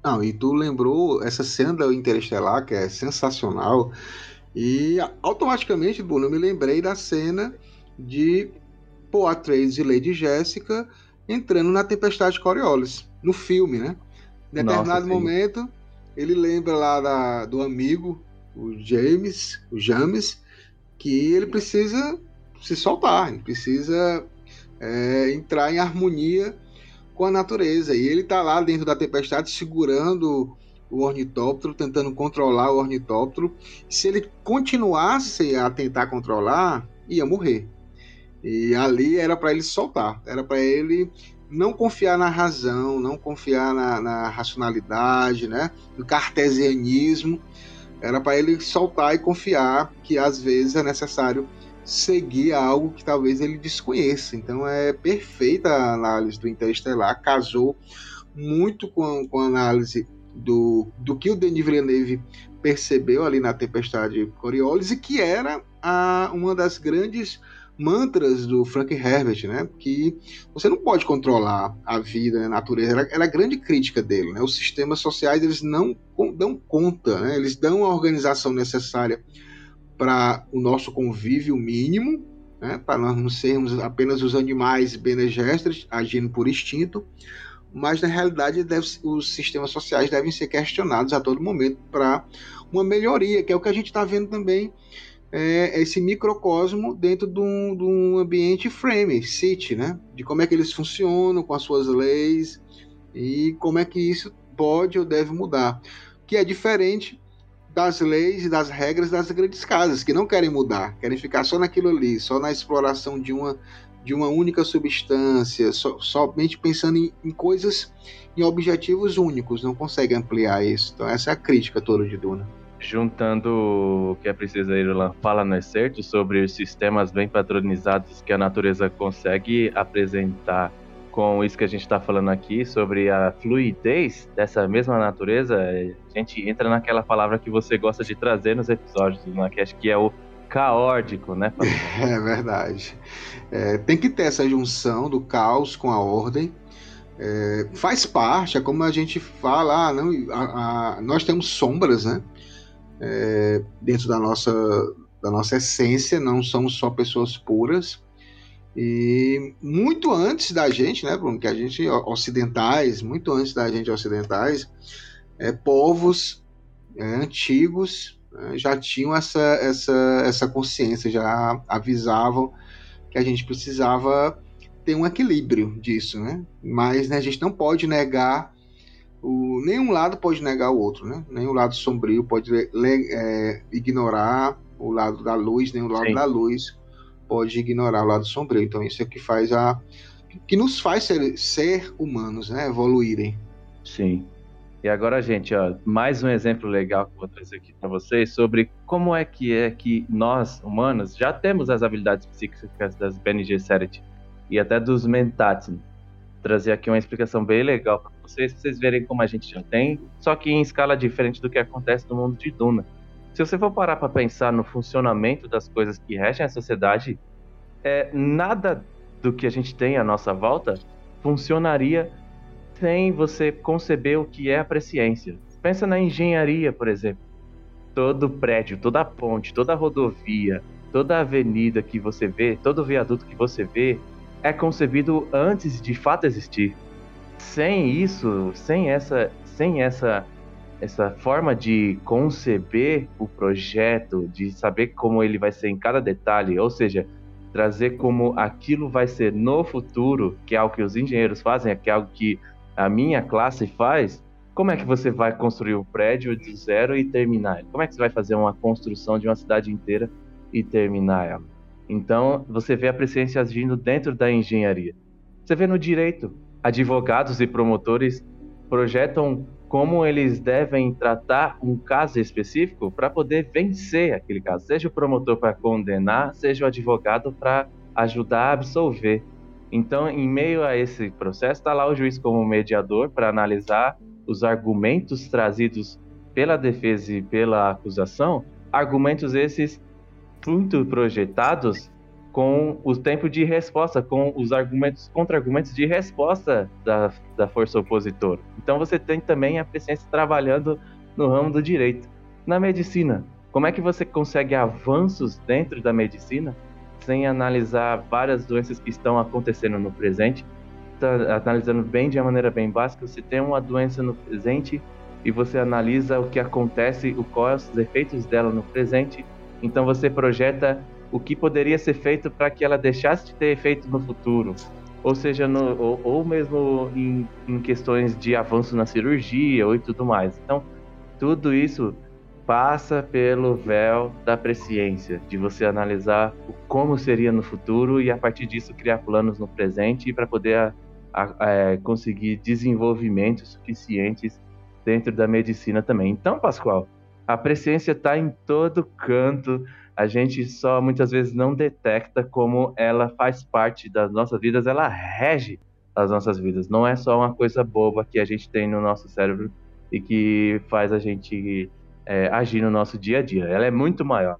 Não, e tu lembrou essa cena do Interestelar, que é sensacional, e automaticamente, Bruno, eu me lembrei da cena de Atreides e Lady Jéssica entrando na Tempestade de Coriolis, no filme, né? Em Nossa, determinado sim. momento, ele lembra lá da- do amigo, o James, o James, que ele precisa se soltar, ele precisa é, entrar em harmonia com a natureza. E ele tá lá dentro da tempestade segurando o ornitóptero, tentando controlar o ornitóptero. Se ele continuasse a tentar controlar, ia morrer. E ali era para ele soltar, era para ele não confiar na razão, não confiar na, na racionalidade, né? no cartesianismo. Era para ele soltar e confiar que às vezes é necessário seguir algo que talvez ele desconheça. Então é perfeita a análise do Interestelar, casou muito com, com a análise do, do que o Denis Villeneuve percebeu ali na Tempestade Coriolis e que era a, uma das grandes mantras do Frank Herbert, né? Que você não pode controlar a vida, a natureza. Era, era a grande crítica dele, né? Os sistemas sociais eles não dão conta, né? Eles dão a organização necessária para o nosso convívio mínimo, né? Para nós não sermos apenas os animais benegestres agindo por instinto, mas na realidade deve, os sistemas sociais devem ser questionados a todo momento para uma melhoria, que é o que a gente está vendo também é, esse microcosmo dentro de um, de um, ambiente frame, city, né? De como é que eles funcionam com as suas leis e como é que isso pode ou deve mudar. Que é diferente das leis e das regras das grandes casas, que não querem mudar, querem ficar só naquilo ali, só na exploração de uma, de uma única substância, so, somente pensando em, em coisas, em objetivos únicos, não conseguem ampliar isso. Então, essa é a crítica toda de Duna juntando o que a Princesa Irulan fala no excerto sobre os sistemas bem padronizados que a natureza consegue apresentar com isso que a gente está falando aqui, sobre a fluidez dessa mesma natureza, a gente entra naquela palavra que você gosta de trazer nos episódios do Nacast, que é o caótico, né? (laughs) É verdade. É, tem que ter essa junção do caos com a ordem. É, faz parte, é como a gente fala, ah, não, a, a, nós temos sombras, né? É, dentro da nossa, da nossa essência, não somos só pessoas puras. E muito antes da gente, né, Bruno, que a gente ocidentais, muito antes da gente ocidentais, é, povos é, antigos né, já tinham essa, essa, essa consciência, já avisavam que a gente precisava ter um equilíbrio disso, né? Mas né, a gente não pode negar o, nenhum lado pode negar o outro, né? Nenhum lado sombrio pode é, ignorar o lado da luz, nem o lado Sim. da luz pode ignorar o lado sombrio. Então isso é o que faz a que nos faz ser, ser humanos, né? Evoluírem. Sim. E agora, gente, ó, mais um exemplo legal que eu vou trazer aqui para vocês sobre como é que é que nós, humanos, já temos as habilidades psíquicas das Bene Gesserit e até dos Mentat. Trazer aqui uma explicação bem legal para vocês, pra vocês verem como a gente já tem, só que em escala diferente do que acontece no mundo de Duna. Se você for parar para pensar no funcionamento das coisas que regem a sociedade, é, nada do que a gente tem à nossa volta funcionaria sem você conceber o que é a presciência. Pensa na engenharia, por exemplo. Todo prédio, toda ponte, toda rodovia, toda avenida que você vê, todo viaduto que você vê, é concebido antes de fato existir sem isso, sem essa, sem essa, essa forma de conceber o projeto, de saber como ele vai ser em cada detalhe, ou seja, trazer como aquilo vai ser no futuro, que é algo que os engenheiros fazem, que é algo que a minha classe faz, como é que você vai construir um prédio do zero e terminar? Como é que você vai fazer uma construção de uma cidade inteira e terminar ela? Então, você vê a presença agindo dentro da engenharia. Você vê no direito, advogados e promotores projetam como eles devem tratar um caso específico para poder vencer aquele caso, seja o promotor para condenar, seja o advogado para ajudar a absolver. Então, em meio a esse processo, está lá o juiz como mediador para analisar os argumentos trazidos pela defesa e pela acusação, argumentos esses muito projetados com o tempo de resposta, com os argumentos, contra-argumentos de resposta da, da força opositora. Então você tem também a presença trabalhando no ramo do direito. Na medicina, como é que você consegue avanços dentro da medicina sem analisar várias doenças que estão acontecendo no presente? Tá analisando bem de uma maneira bem básica, você tem uma doença no presente e você analisa o que acontece, o quais os efeitos dela no presente. Então você projeta o que poderia ser feito para que ela deixasse de ter efeito no futuro, ou seja, no, ou, ou, mesmo em, em, questões de avanço na cirurgia ou e tudo mais. Então, tudo isso passa pelo véu da presciência, de você analisar como seria no futuro e a partir disso criar planos no presente para poder a, a, a, é, conseguir desenvolvimentos suficientes dentro da medicina também. Então, Pascoal, a presciência está em todo canto a gente só muitas vezes não detecta como ela faz parte das nossas vidas, ela rege as nossas vidas. Não é só uma coisa boba que a gente tem no nosso cérebro e que faz a gente é, agir no nosso dia a dia. Ela é muito maior.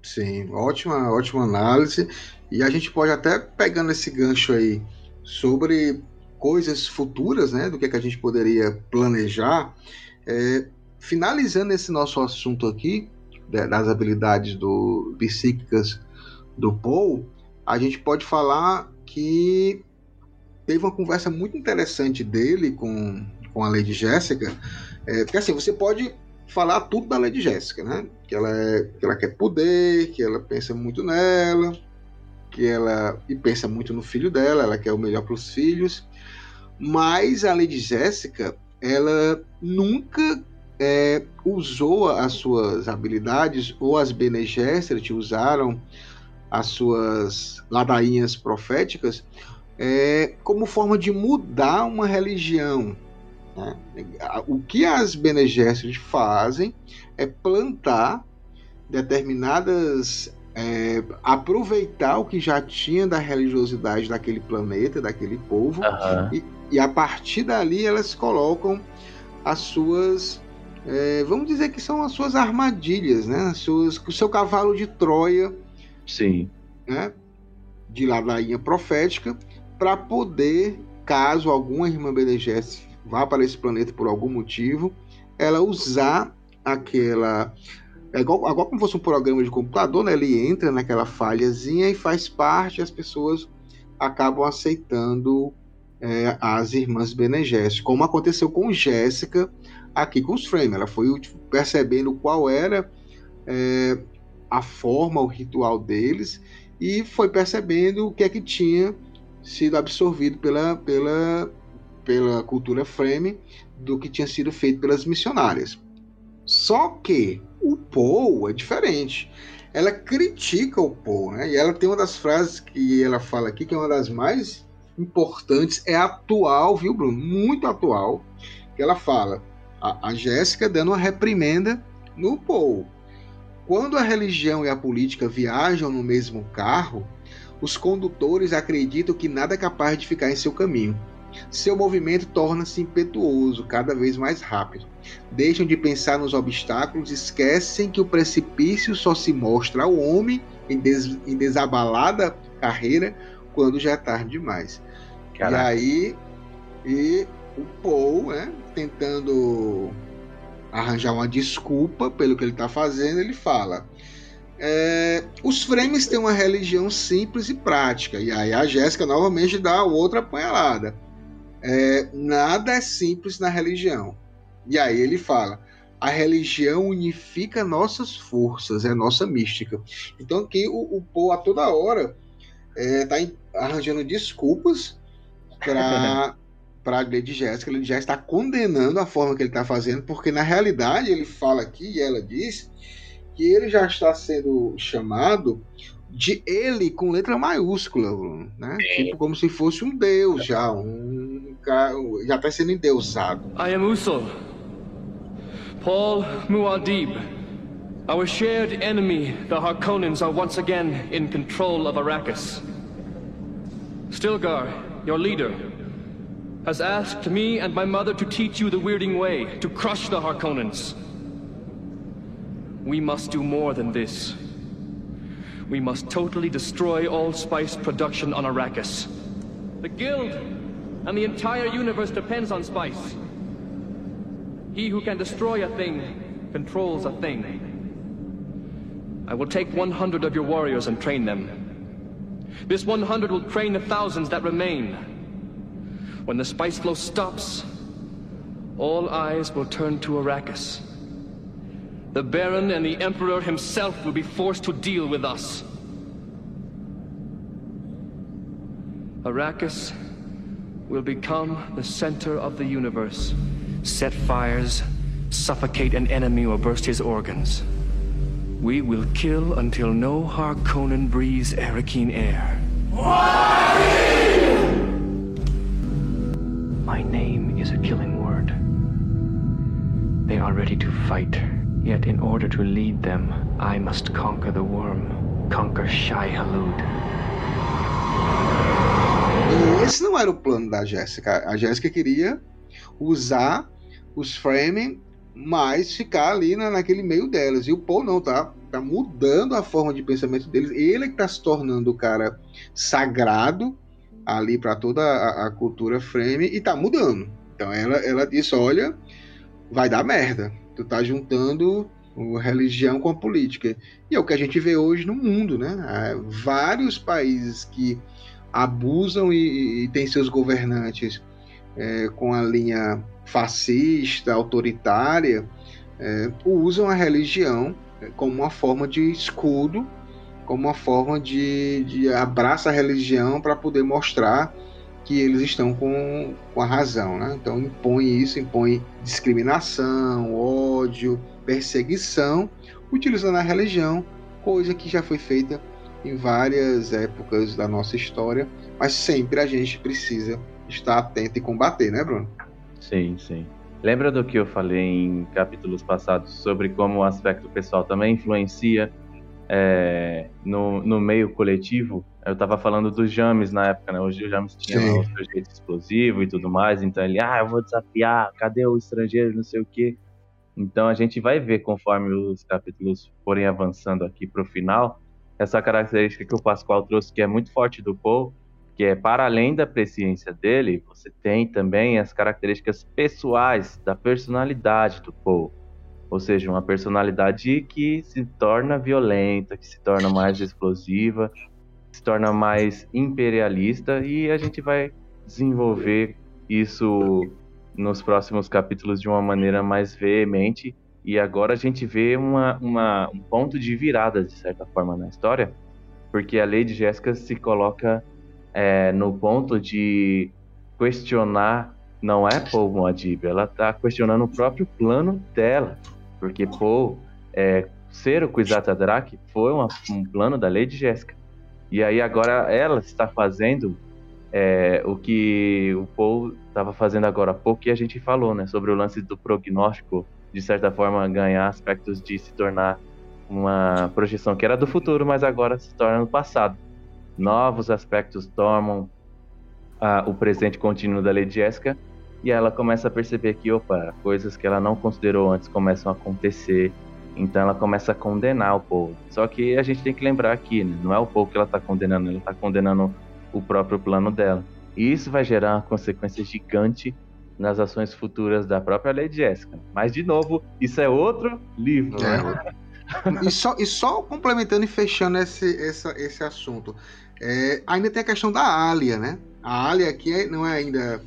Sim, ótima, ótima análise. E a gente pode até pegando esse gancho aí sobre coisas futuras, né, do que, é que a gente poderia planejar, é, finalizando esse nosso assunto aqui das habilidades do psíquicas do Paul, a gente pode falar que teve uma conversa muito interessante dele com, com a Lady Jéssica, é, porque assim, você pode falar tudo da Lady Jéssica, né? Que ela, é, que ela quer poder, que ela pensa muito nela, que ela e pensa muito no filho dela, ela quer o melhor para os filhos. Mas a Lady Jéssica, ela nunca é, usou as suas habilidades ou as Bene Gesserit usaram as suas ladainhas proféticas é, como forma de mudar uma religião. Né? O que as Bene Gesserit fazem é plantar determinadas é, aproveitar o que já tinha da religiosidade daquele planeta, daquele povo, uhum. e, e, a partir dali elas colocam as suas. É, vamos dizer que são as suas armadilhas, né? As suas, o seu cavalo de Troia. Sim. Né? De ladainha profética, para poder, caso alguma irmã Bene vá para esse planeta por algum motivo, ela usar aquela é igual, igual como fosse um programa de computador, né? Ele entra naquela falhazinha e faz parte, as pessoas acabam aceitando é, as irmãs Bene como aconteceu com Jéssica aqui com os Frame. Ela foi tipo, percebendo qual era é, a forma, o ritual deles e foi percebendo o que é que tinha sido absorvido pela, pela, pela cultura Frame do que tinha sido feito pelas missionárias. Só que o Paul é diferente. Ela critica o Paul, né? E ela tem uma das frases que ela fala aqui, que é uma das mais importantes, é atual, viu, Bruno? Muito atual. Que ela fala, a, a Jéssica dando uma reprimenda no Paul. Quando a religião e a política viajam no mesmo carro, os condutores acreditam que nada é capaz de ficar em seu caminho. Seu movimento torna-se impetuoso, cada vez mais rápido. Deixam de pensar nos obstáculos, esquecem que o precipício só se mostra ao homem em, des em desabalada carreira quando já é tarde demais. Caraca. E aí, e o Paul, né, tentando arranjar uma desculpa pelo que ele está fazendo, ele fala: é, os frames têm uma religião simples e prática. E aí a Jéssica novamente dá outra apanhalada é, nada é simples na religião. E aí ele fala: a religião unifica nossas forças, é nossa mística. Então aqui o, o Poe a toda hora está é, arranjando desculpas para (laughs) para a Lady Jéssica. Ele já está condenando a forma que ele está fazendo, porque na realidade ele fala aqui e ela diz que ele já está sendo chamado de ele com letra maiúscula, né? É. Tipo como se fosse um deus já, um já está sendo endeusado. I am Usul, Paul Muad'Dib. Our shared enemy, the Harkonnens, are once again in control of Arrakis. Stilgar, your leader, has asked me and my mother to teach you the Weirding Way, to crush the Harkonnens. We must do more than this. We must totally destroy all spice production on Arrakis. The Guild and the entire universe depends on spice. He who can destroy a thing controls a thing. I will take 100 of your warriors and train them. This 100 will train the thousands that remain. When the spice flow stops, all eyes will turn to Arrakis. The Baron and the Emperor himself will be forced to deal with us. Arrakis will become the center of the universe. Set fires, suffocate an enemy or burst his organs. We will kill until no Harkonnen breathes Arakeen air. My name is a killing word. They are ready to fight. Yet in order to lead them, I must conquer the worm, conquer Shai Halud. Esse não era o plano da Jéssica. A Jéssica queria usar os Fremen, mas ficar ali na, naquele meio delas. E o Paul não, tá? tá mudando a forma de pensamento deles. Ele que tá se tornando o cara sagrado ali para toda a, a, cultura frame e tá mudando. Então ela, ela disse: olha, vai dar merda. Tu tá juntando religião com a política. E é o que a gente vê hoje no mundo, né? Há vários países que abusam e, e têm seus governantes é, com a linha fascista, autoritária, é, usam a religião é, como uma forma de escudo, como uma forma de, de abraçar a religião para poder mostrar que eles estão com, com a razão. Né? Então impõe isso, impõe discriminação, ódio, perseguição, utilizando a religião, coisa que já foi feita em várias épocas da nossa história, mas sempre a gente precisa estar atento e combater, né, Bruno? Sim, sim. Lembra do que eu falei em capítulos passados sobre como o aspecto pessoal também influencia é, no, no meio coletivo? Eu estava falando dos James na época, né? Hoje o James tinha o seu jeito explosivo e tudo mais, então ele, ah, eu vou desafiar, cadê o estrangeiro, não sei o quê. Então a gente vai ver conforme os capítulos forem avançando aqui para o final, essa característica que o Pascoal trouxe, que é muito forte do Paul, que é para além da presciência dele, você tem também as características pessoais da personalidade do Paul. Ou seja, uma personalidade que se torna violenta, que se torna mais explosiva, se torna mais imperialista e a gente vai desenvolver isso nos próximos capítulos de uma maneira mais veemente. E agora a gente vê uma, uma, um ponto de virada, de certa forma, na história, porque a Lady Jéssica se coloca é, no ponto de questionar, não é Paul Moadib, ela está questionando o próprio plano dela, porque Paul, é, ser o Kwisatz Haderach foi uma, um plano da Lady Jéssica. E aí agora ela está fazendo é, o que o Paul estava fazendo agora há pouco, que a gente falou, né, sobre o lance do prognóstico de certa forma, ganhar aspectos de se tornar uma projeção que era do futuro, mas agora se torna no passado. Novos aspectos tomam ah, o presente contínuo da Lady Jessica e ela começa a perceber que, opa, coisas que ela não considerou antes começam a acontecer. Então ela começa a condenar o povo. Só que a gente tem que lembrar aqui, né? não é o povo que ela está condenando, ela está condenando o próprio plano dela. E isso vai gerar uma consequência gigante nas ações futuras da própria Lady Jessica. Mas, de novo, isso é outro livro, é. né? e, só, e só complementando e fechando esse, esse, esse assunto, é, ainda tem a questão da Alia, né? A Alia aqui é, não é ainda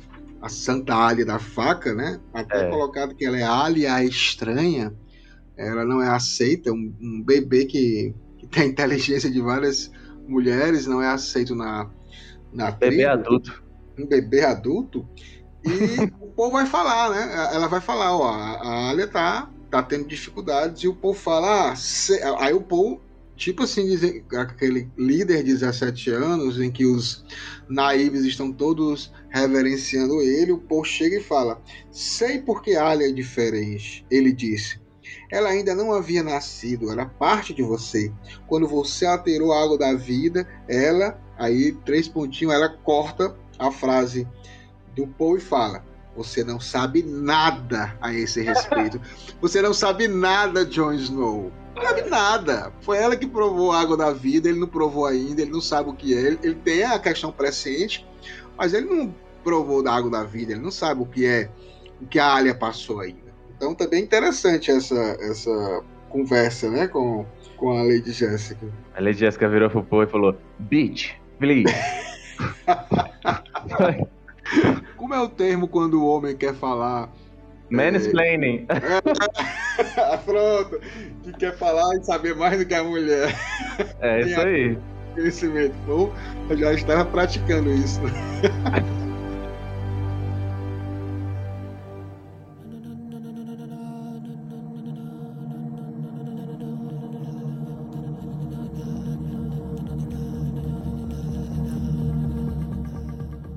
a santa Alia da faca, né? Até é. colocado que ela é Alia estranha, ela não é aceita, um, um bebê que, que tem a (laughs) inteligência de várias mulheres não é aceito na, na Bebê tribo. adulto. Um bebê adulto. E (laughs) o povo vai falar, né? Ela vai falar, ó, a Alia tá, tá tendo dificuldades, e o povo fala, ah, aí o povo, tipo assim, aquele líder de 17 anos, em que os naíves estão todos reverenciando ele, o povo chega e fala, sei porque Alia é diferente, ele disse. Ela ainda não havia nascido, era parte de você. Quando você alterou a água da vida, ela, aí, três pontinhos, ela corta a frase do Paul e fala: Você não sabe nada a esse respeito. Você não sabe nada, Jon Snow. Não sabe nada. Foi ela que provou a água da vida, ele não provou ainda, ele não sabe o que é. Ele, ele tem a questão presciente, mas ele não provou da água da vida, ele não sabe o que é, o que a Alia passou ainda. Então também é interessante essa, essa conversa, né, com, com a Lady Jessica. A Lady Jessica virou pro Paul e falou: Bitch, please. (laughs) Como é o termo quando o homem quer falar? Mansplaining. É... (laughs) Pronto. Que quer falar e saber mais do que a mulher. É isso aí. Conhecimento. Bom, eu já estava praticando isso. (laughs)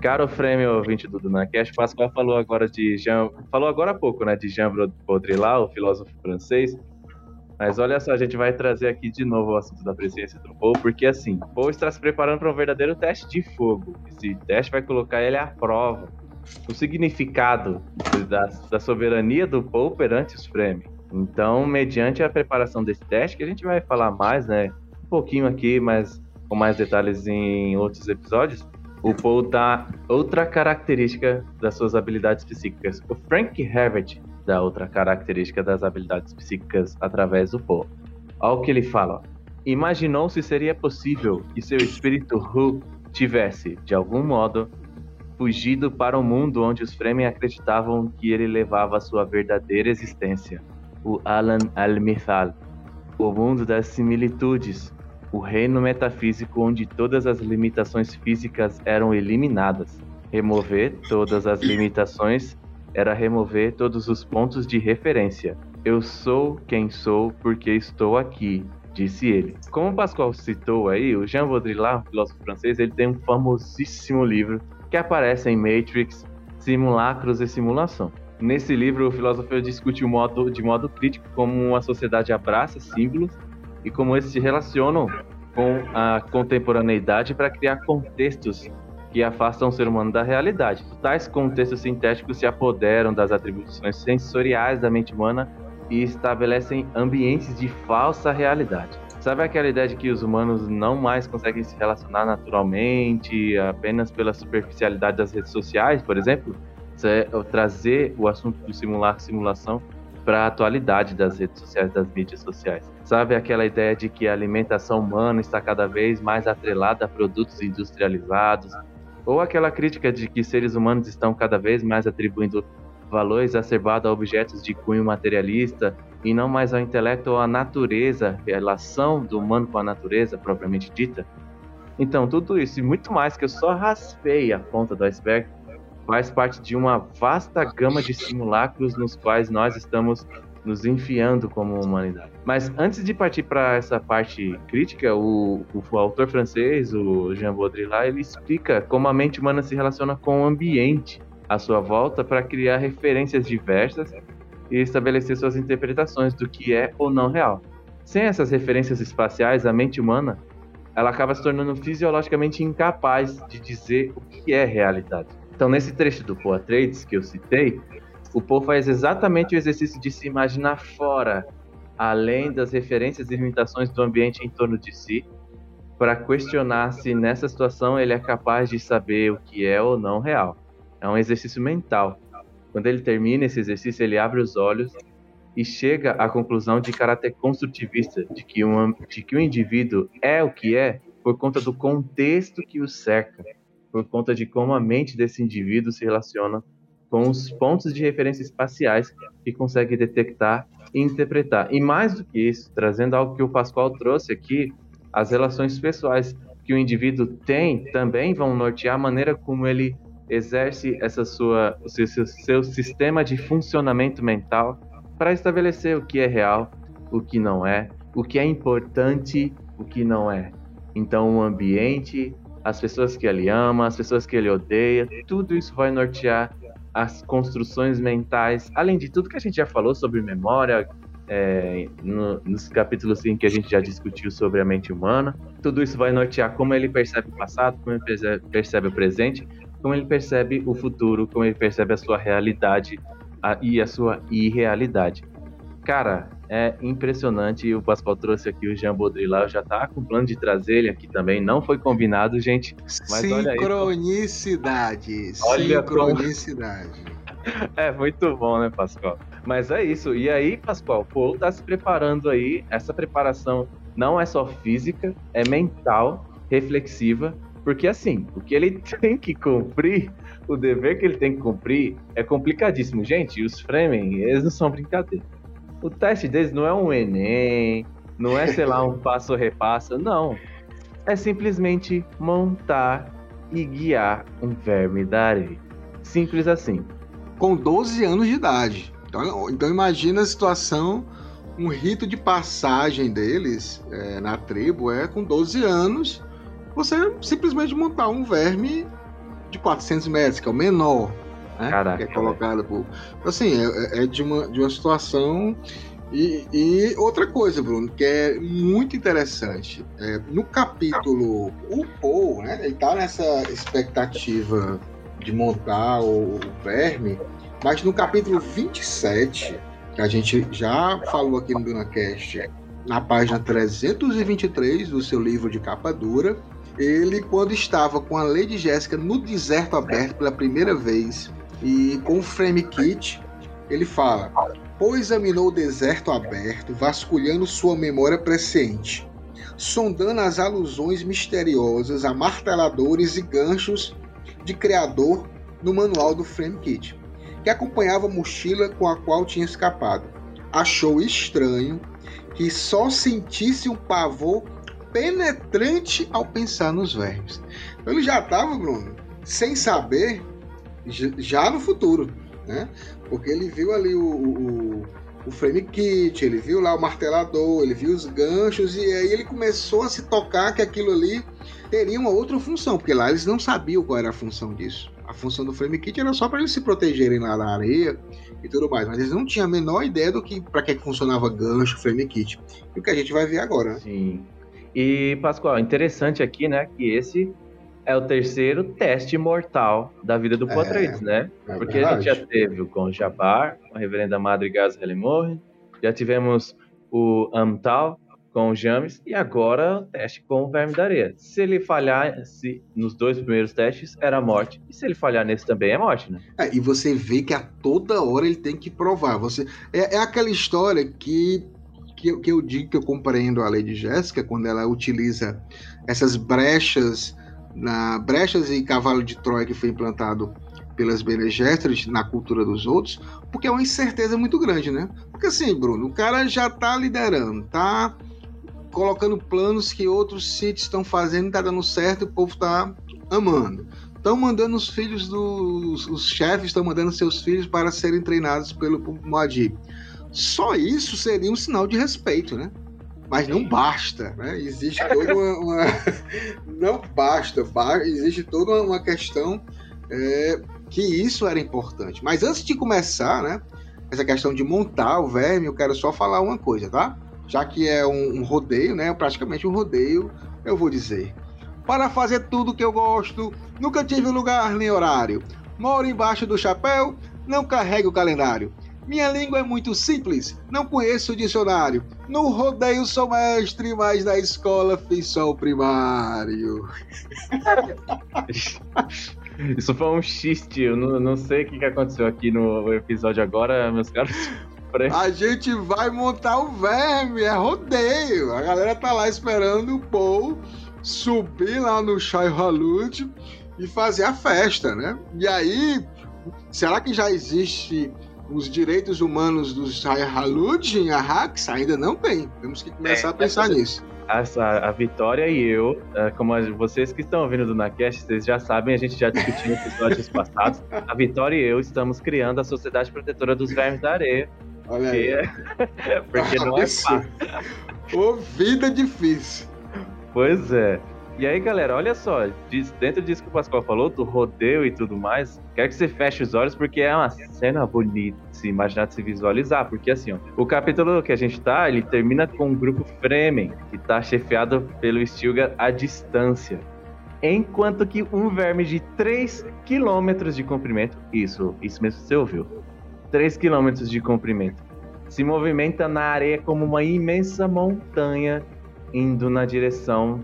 Caro Frame ouvinte do Dunacast, Pascoal falou agora de Jean, falou agora há pouco, né, de Jean Baudrillard, o filósofo francês. Mas olha só, a gente vai trazer aqui de novo o assunto da presença do Paul, porque assim, Paul está se preparando para um verdadeiro teste de fogo. Esse teste vai colocar ele à prova. O significado da, da soberania do Paul perante os Fremen. Então, mediante a preparação desse teste, que a gente vai falar mais, né? Um pouquinho aqui, mas com mais detalhes em outros episódios, o Paul dá outra característica das suas habilidades psíquicas. O Frank Herbert dá outra característica das habilidades psíquicas através do Paul. Olha o que ele fala. Imaginou se seria possível que seu espírito Hu tivesse, de algum modo, fugido para o um mundo onde os Fremen acreditavam que ele levava sua verdadeira existência, o Alan al-Mithal, o mundo das similitudes, o reino metafísico onde todas as limitações físicas eram eliminadas. Remover todas as limitações era remover todos os pontos de referência. Eu sou quem sou porque estou aqui, disse ele. Como o Pascoal citou aí, o Jean Baudrillard, filósofo francês, ele tem um famosíssimo livro que aparece em Matrix, Simulacros e Simulação. Nesse livro, o filósofo discute o modo, de modo crítico como a sociedade abraça símbolos e como esses se relacionam com a contemporaneidade para criar contextos que afastam o ser humano da realidade. Tais contextos sintéticos se apoderam das atribuições sensoriais da mente humana e estabelecem ambientes de falsa realidade. Sabe aquela ideia de que os humanos não mais conseguem se relacionar naturalmente, apenas pela superficialidade das redes sociais, por exemplo? É trazer o assunto do simular simulação para a atualidade das redes sociais, das mídias sociais. Sabe aquela ideia de que a alimentação humana está cada vez mais atrelada a produtos industrializados, ou aquela crítica de que seres humanos estão cada vez mais atribuindo valor exacerbado a objetos de cunho materialista e não mais ao intelecto ou à natureza, relação do humano com a natureza propriamente dita. Então, tudo isso e muito mais que eu só raspei a ponta do iceberg faz parte de uma vasta gama de simulacros nos quais nós estamos nos enfiando como humanidade. Mas antes de partir para essa parte crítica, o, o, autor francês, o Jean Baudrillard, ele explica como a mente humana se relaciona com o ambiente à sua volta para criar referências diversas e estabelecer suas interpretações do que é ou não real. Sem essas referências espaciais, a mente humana ela acaba se tornando fisiologicamente incapaz de dizer o que é realidade. Então, nesse trecho do Poa Trades que eu citei, o Poe faz exatamente o exercício de se imaginar fora, além das referências e limitações do ambiente em torno de si, para questionar se nessa situação ele é capaz de saber o que é ou não real. É um exercício mental. Quando ele termina esse exercício, ele abre os olhos e chega à conclusão de caráter construtivista de que, um, de que o indivíduo é o que é por conta do contexto que o cerca, por conta de como a mente desse indivíduo se relaciona com os pontos de referência espaciais que consegue detectar e interpretar. E mais do que isso, trazendo algo que o Pascoal trouxe aqui, as relações pessoais que o indivíduo tem também vão nortear a maneira como ele exerce essa sua seu, seu sistema de funcionamento mental para estabelecer o que é real, o que não é, o que é importante, o que não é. Então, o ambiente, as pessoas que ele ama, as pessoas que ele odeia, tudo isso vai nortear as construções mentais, além de tudo que a gente já falou sobre memória, é, no, nos capítulos em que a gente já discutiu sobre a mente humana. Tudo isso vai nortear como ele percebe o passado, como ele percebe, percebe o presente, como ele percebe o futuro, como ele percebe a sua realidade a, e a sua irrealidade. Cara, é impressionante. O Pascoal trouxe aqui o Jean Baudrillard. Já tava com plano de trazer ele aqui também. Não foi combinado, gente. Mas Sincronicidade. Olha Sincronicidade. (laughs) É muito bom, né, Pascoal? Mas é isso. E aí, Pascoal, o Paul tá se preparando aí. Essa preparação não é só física, é mental, reflexiva. Porque assim, o que ele (laughs) tem que cumprir, o dever que ele tem que cumprir é complicadíssimo. Gente, os Fremen, eles não são brincadeira o teste deles não é um Enem, não é, sei lá, um (laughs) passo-repassa, não. É simplesmente montar e guiar um verme da areia. Simples assim. Com 12 anos de idade. Então, então imagina a situação, um rito de passagem deles é, na tribo é com 12 anos, você simplesmente montar um verme de 400 metros, que é o menor né? Caraca, que é colocada por. Assim, é, é, de, uma, de uma situação. E, e, outra coisa, Bruno, que é muito interessante. É, no capítulo, o Paul, né? Ele tá nessa expectativa de montar o, o verme, mas no capítulo 27, que a gente já falou aqui no DunaCast, na página 323 do seu livro de capa dura, ele, quando estava com a Lady Jéssica no deserto aberto pela primeira vez e com o frame kit, ele fala: Pois examinou o deserto aberto, vasculhando sua memória presciente, sondando as alusões misteriosas a marteladores e ganchos de criador no manual do frame kit, que acompanhava a mochila com a qual tinha escapado. Achou estranho que só sentisse um pavor penetrante ao pensar nos vermes. Então, ele já estava, Bruno, sem saber, já no futuro, né? Porque ele viu ali o, o, o frame kit, ele viu lá o martelador, ele viu os ganchos e aí ele começou a se tocar que aquilo ali teria uma outra função, porque lá eles não sabiam qual era a função disso. A função do frame kit era só para eles se protegerem lá na areia e tudo mais, mas eles não tinham a menor ideia do que para que funcionava gancho, frame kit. E o que a gente vai ver agora, né? Sim. E, Pascoal, interessante aqui, né, que esse é o terceiro teste mortal da vida do Potreides, é, né? É Porque a gente já teve o com Jabar, com a reverenda Madre Gaz Helemorre, já tivemos o Amtal com o James e agora o teste com o Verme da Areia. Se ele falhar se, nos dois primeiros testes, era morte. E se ele falhar nesse também, é morte, né? É, e você vê que a toda hora ele tem que provar. Você É, é aquela história que que, que eu digo que eu compreendo a Lady Jéssica quando ela utiliza essas brechas na brechas e cavalo de Troia que foi implantado pelas Bene Gesserit na cultura dos outros, porque é uma incerteza muito grande, né? Porque assim, Bruno, o cara já tá liderando, tá colocando planos que outros sítios estão fazendo, tá dando certo, e o povo tá amando. Estão mandando os filhos dos os chefes, estão mandando seus filhos para serem treinados pelo Moadib. Só isso seria um sinal de respeito, né? Mas não basta, né? Existe toda uma, uma... (laughs) não basta, existe toda uma questão é, que isso era importante. Mas antes de começar, né? Essa questão de montar o verme, eu quero só falar uma coisa, tá? Já que é um, um rodeio, né? Praticamente um rodeio, eu vou dizer. Para fazer tudo que eu gosto, nunca tive lugar nem horário. Moro embaixo do chapéu, não carrego o calendário. Minha língua é muito simples, não conheço o dicionário. No rodeio sou mestre, mas na escola fiz só o primário. (laughs) Isso foi um xiste, eu não, não sei o que aconteceu aqui no episódio agora, meus caros. (laughs) A gente vai montar o verme, é rodeio. A galera tá lá esperando o Paul subir lá no Shai Halud e fazer a festa, né? E aí, será que já existe os direitos humanos dos Halud em Arrax ainda não tem. Temos que começar é, a pensar essa, nisso. Essa, a Vitória e eu, é, como vocês que estão ouvindo do Nacast, vocês já sabem, a gente já discutiu em episódios (laughs) passados. A Vitória e eu estamos criando a Sociedade Protetora dos Vermes da Areia. Olha aí. Porque, (laughs) porque não é fácil. Ô, vida difícil. Pois é. E aí, galera, olha só, dentro disso que o Pascoal falou, do rodeio e tudo mais, quero que você feche os olhos porque é uma cena bonita se imaginar, de se visualizar, porque assim, ó, o capítulo que a gente tá, ele termina com um grupo Fremen, que tá chefiado pelo Stilgar à distância. Enquanto que um verme de 3 km de comprimento, isso, isso mesmo você ouviu, 3 km de comprimento, se movimenta na areia como uma imensa montanha indo na direção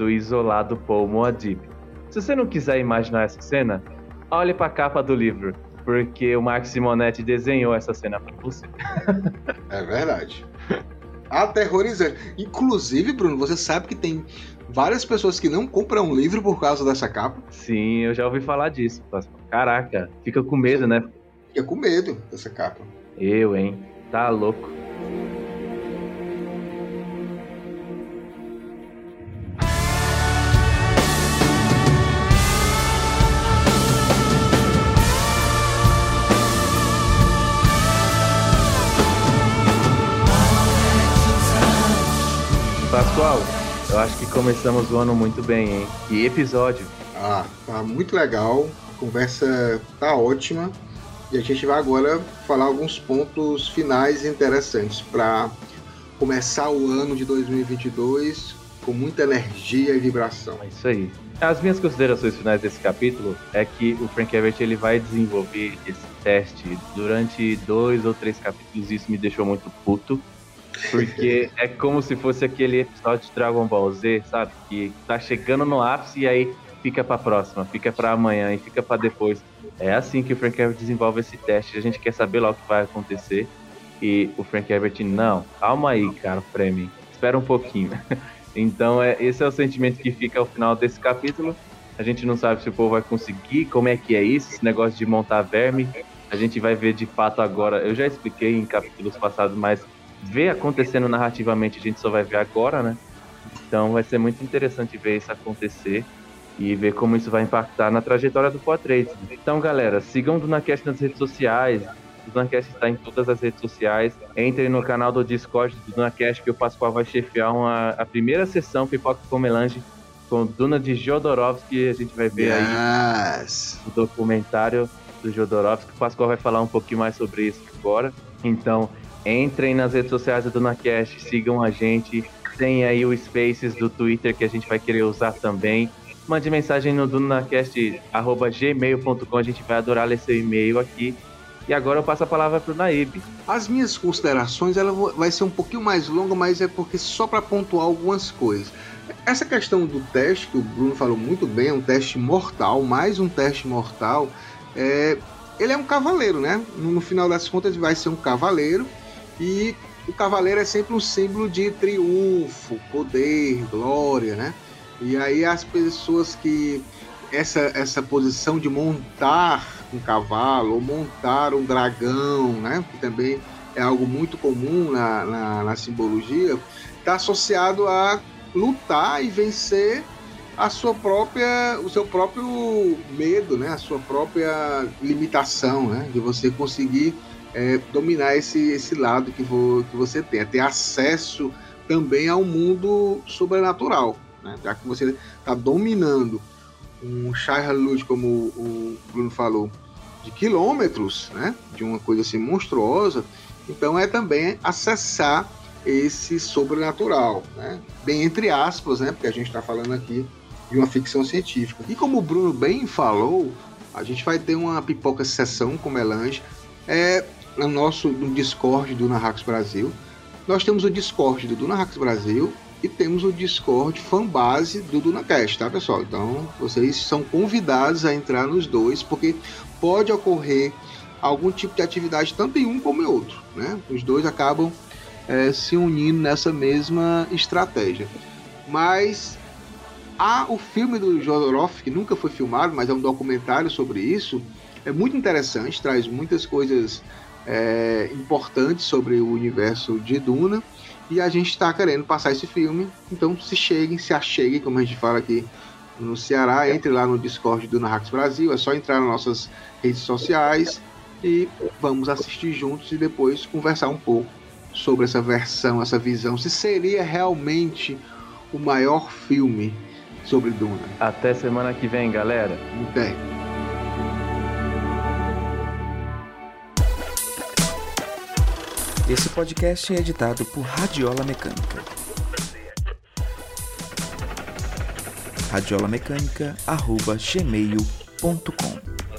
do isolado Paul Moadib. Se você não quiser imaginar essa cena, olhe para a capa do livro, porque o Mark Simonetti desenhou essa cena para você. (laughs) é verdade. Aterrorizante. Inclusive, Bruno, você sabe que tem várias pessoas que não compram um livro por causa dessa capa? Sim, eu já ouvi falar disso. Caraca, fica com medo, né? Fica com medo dessa capa. Eu, hein? Tá louco. Acho que começamos o ano muito bem, hein? Que episódio! Ah, tá muito legal. A conversa tá ótima. E a gente vai agora falar alguns pontos finais interessantes para começar o ano de 2022 com muita energia e vibração. É isso aí. As minhas considerações finais desse capítulo é que o Frank Herbert ele vai desenvolver esse teste durante dois ou três capítulos e isso me deixou muito puto. Porque é como se fosse aquele episódio de Dragon Ball Z, sabe? Que tá chegando no ápice e aí fica pra próxima, fica pra amanhã e fica pra depois. É assim que o Frank Herbert desenvolve esse teste. A gente quer saber lá o que vai acontecer. E o Frank Herbert, não, calma aí, cara, Fremen. Espera um pouquinho. (laughs) então, é, esse é o sentimento que fica ao final desse capítulo. A gente não sabe se o povo vai conseguir, como é que é isso, esse negócio de montar verme. A gente vai ver de fato agora. Eu já expliquei em capítulos passados, mas ver acontecendo narrativamente a gente só vai ver agora, né? Então vai ser muito interessante ver isso acontecer e ver como isso vai impactar na trajetória do Poitrades. Então, galera, sigam o DunaCast nas redes sociais. O DunaCast está em todas as redes sociais. Entrem no canal do Discord do DunaCast que o Pascoal vai chefiar uma, a primeira sessão Pipoca com Melange com Duna de Jodorowsky. A gente vai ver yes. aí o documentário do Jodorowsky. O Pascoal vai falar um pouquinho mais sobre isso agora. Então, entrem nas redes sociais do DunaCast, sigam a gente. Tem aí o Spaces do Twitter que a gente vai querer usar também. Mande mensagem no dunacast.gmail.com, a gente vai adorar ler seu e-mail aqui. E agora eu passo a palavra para o Naib. As minhas considerações ela vai ser um pouquinho mais longa, mas é porque só para pontuar algumas coisas. Essa questão do teste, que o Bruno falou muito bem, é um teste mortal, mais um teste mortal. É, ele é um cavaleiro, né? No final das contas, ele vai ser um cavaleiro e o cavaleiro é sempre um símbolo de triunfo, poder, glória, né? E aí as pessoas que essa, essa posição de montar um cavalo ou montar um dragão, né? Que também é algo muito comum na, na, na simbologia, está associado a lutar e vencer a sua própria, o seu próprio medo, né? A sua própria limitação, né? De você conseguir é, dominar esse, esse lado que, vo, que você tem, é ter acesso também ao mundo sobrenatural né? já que você está dominando um Shire como o Bruno falou, de quilômetros, né? de uma coisa assim monstruosa, então é também acessar esse sobrenatural, né? bem entre aspas, né? porque a gente está falando aqui de uma ficção científica. E como o Bruno bem falou, a gente vai ter uma pipoca sessão com melange é, no nosso no Discord do Narrax Brasil. Nós temos o Discord do Narrax Brasil e temos o Discord fanbase do DunaCast, tá, pessoal? Então, vocês são convidados a entrar nos dois, porque pode ocorrer algum tipo de atividade tanto em um como em outro, né? Os dois acabam é, se unindo nessa mesma estratégia. Mas há o filme do Jodorowsky, que nunca foi filmado, mas é um documentário sobre isso, é muito interessante, traz muitas coisas é, importantes sobre o universo de Duna e a gente está querendo passar esse filme. Então se cheguem, se acheguem, como a gente fala aqui no Ceará, entre lá no Discord do Narrax Brasil. É só entrar nas nossas redes sociais e vamos assistir juntos e depois conversar um pouco sobre essa versão, essa visão. Se seria realmente o maior filme sobre Duna. Até semana que vem, galera. Até. Esse podcast é editado por Radiola Mecânica. radiolamecânica.gmail.com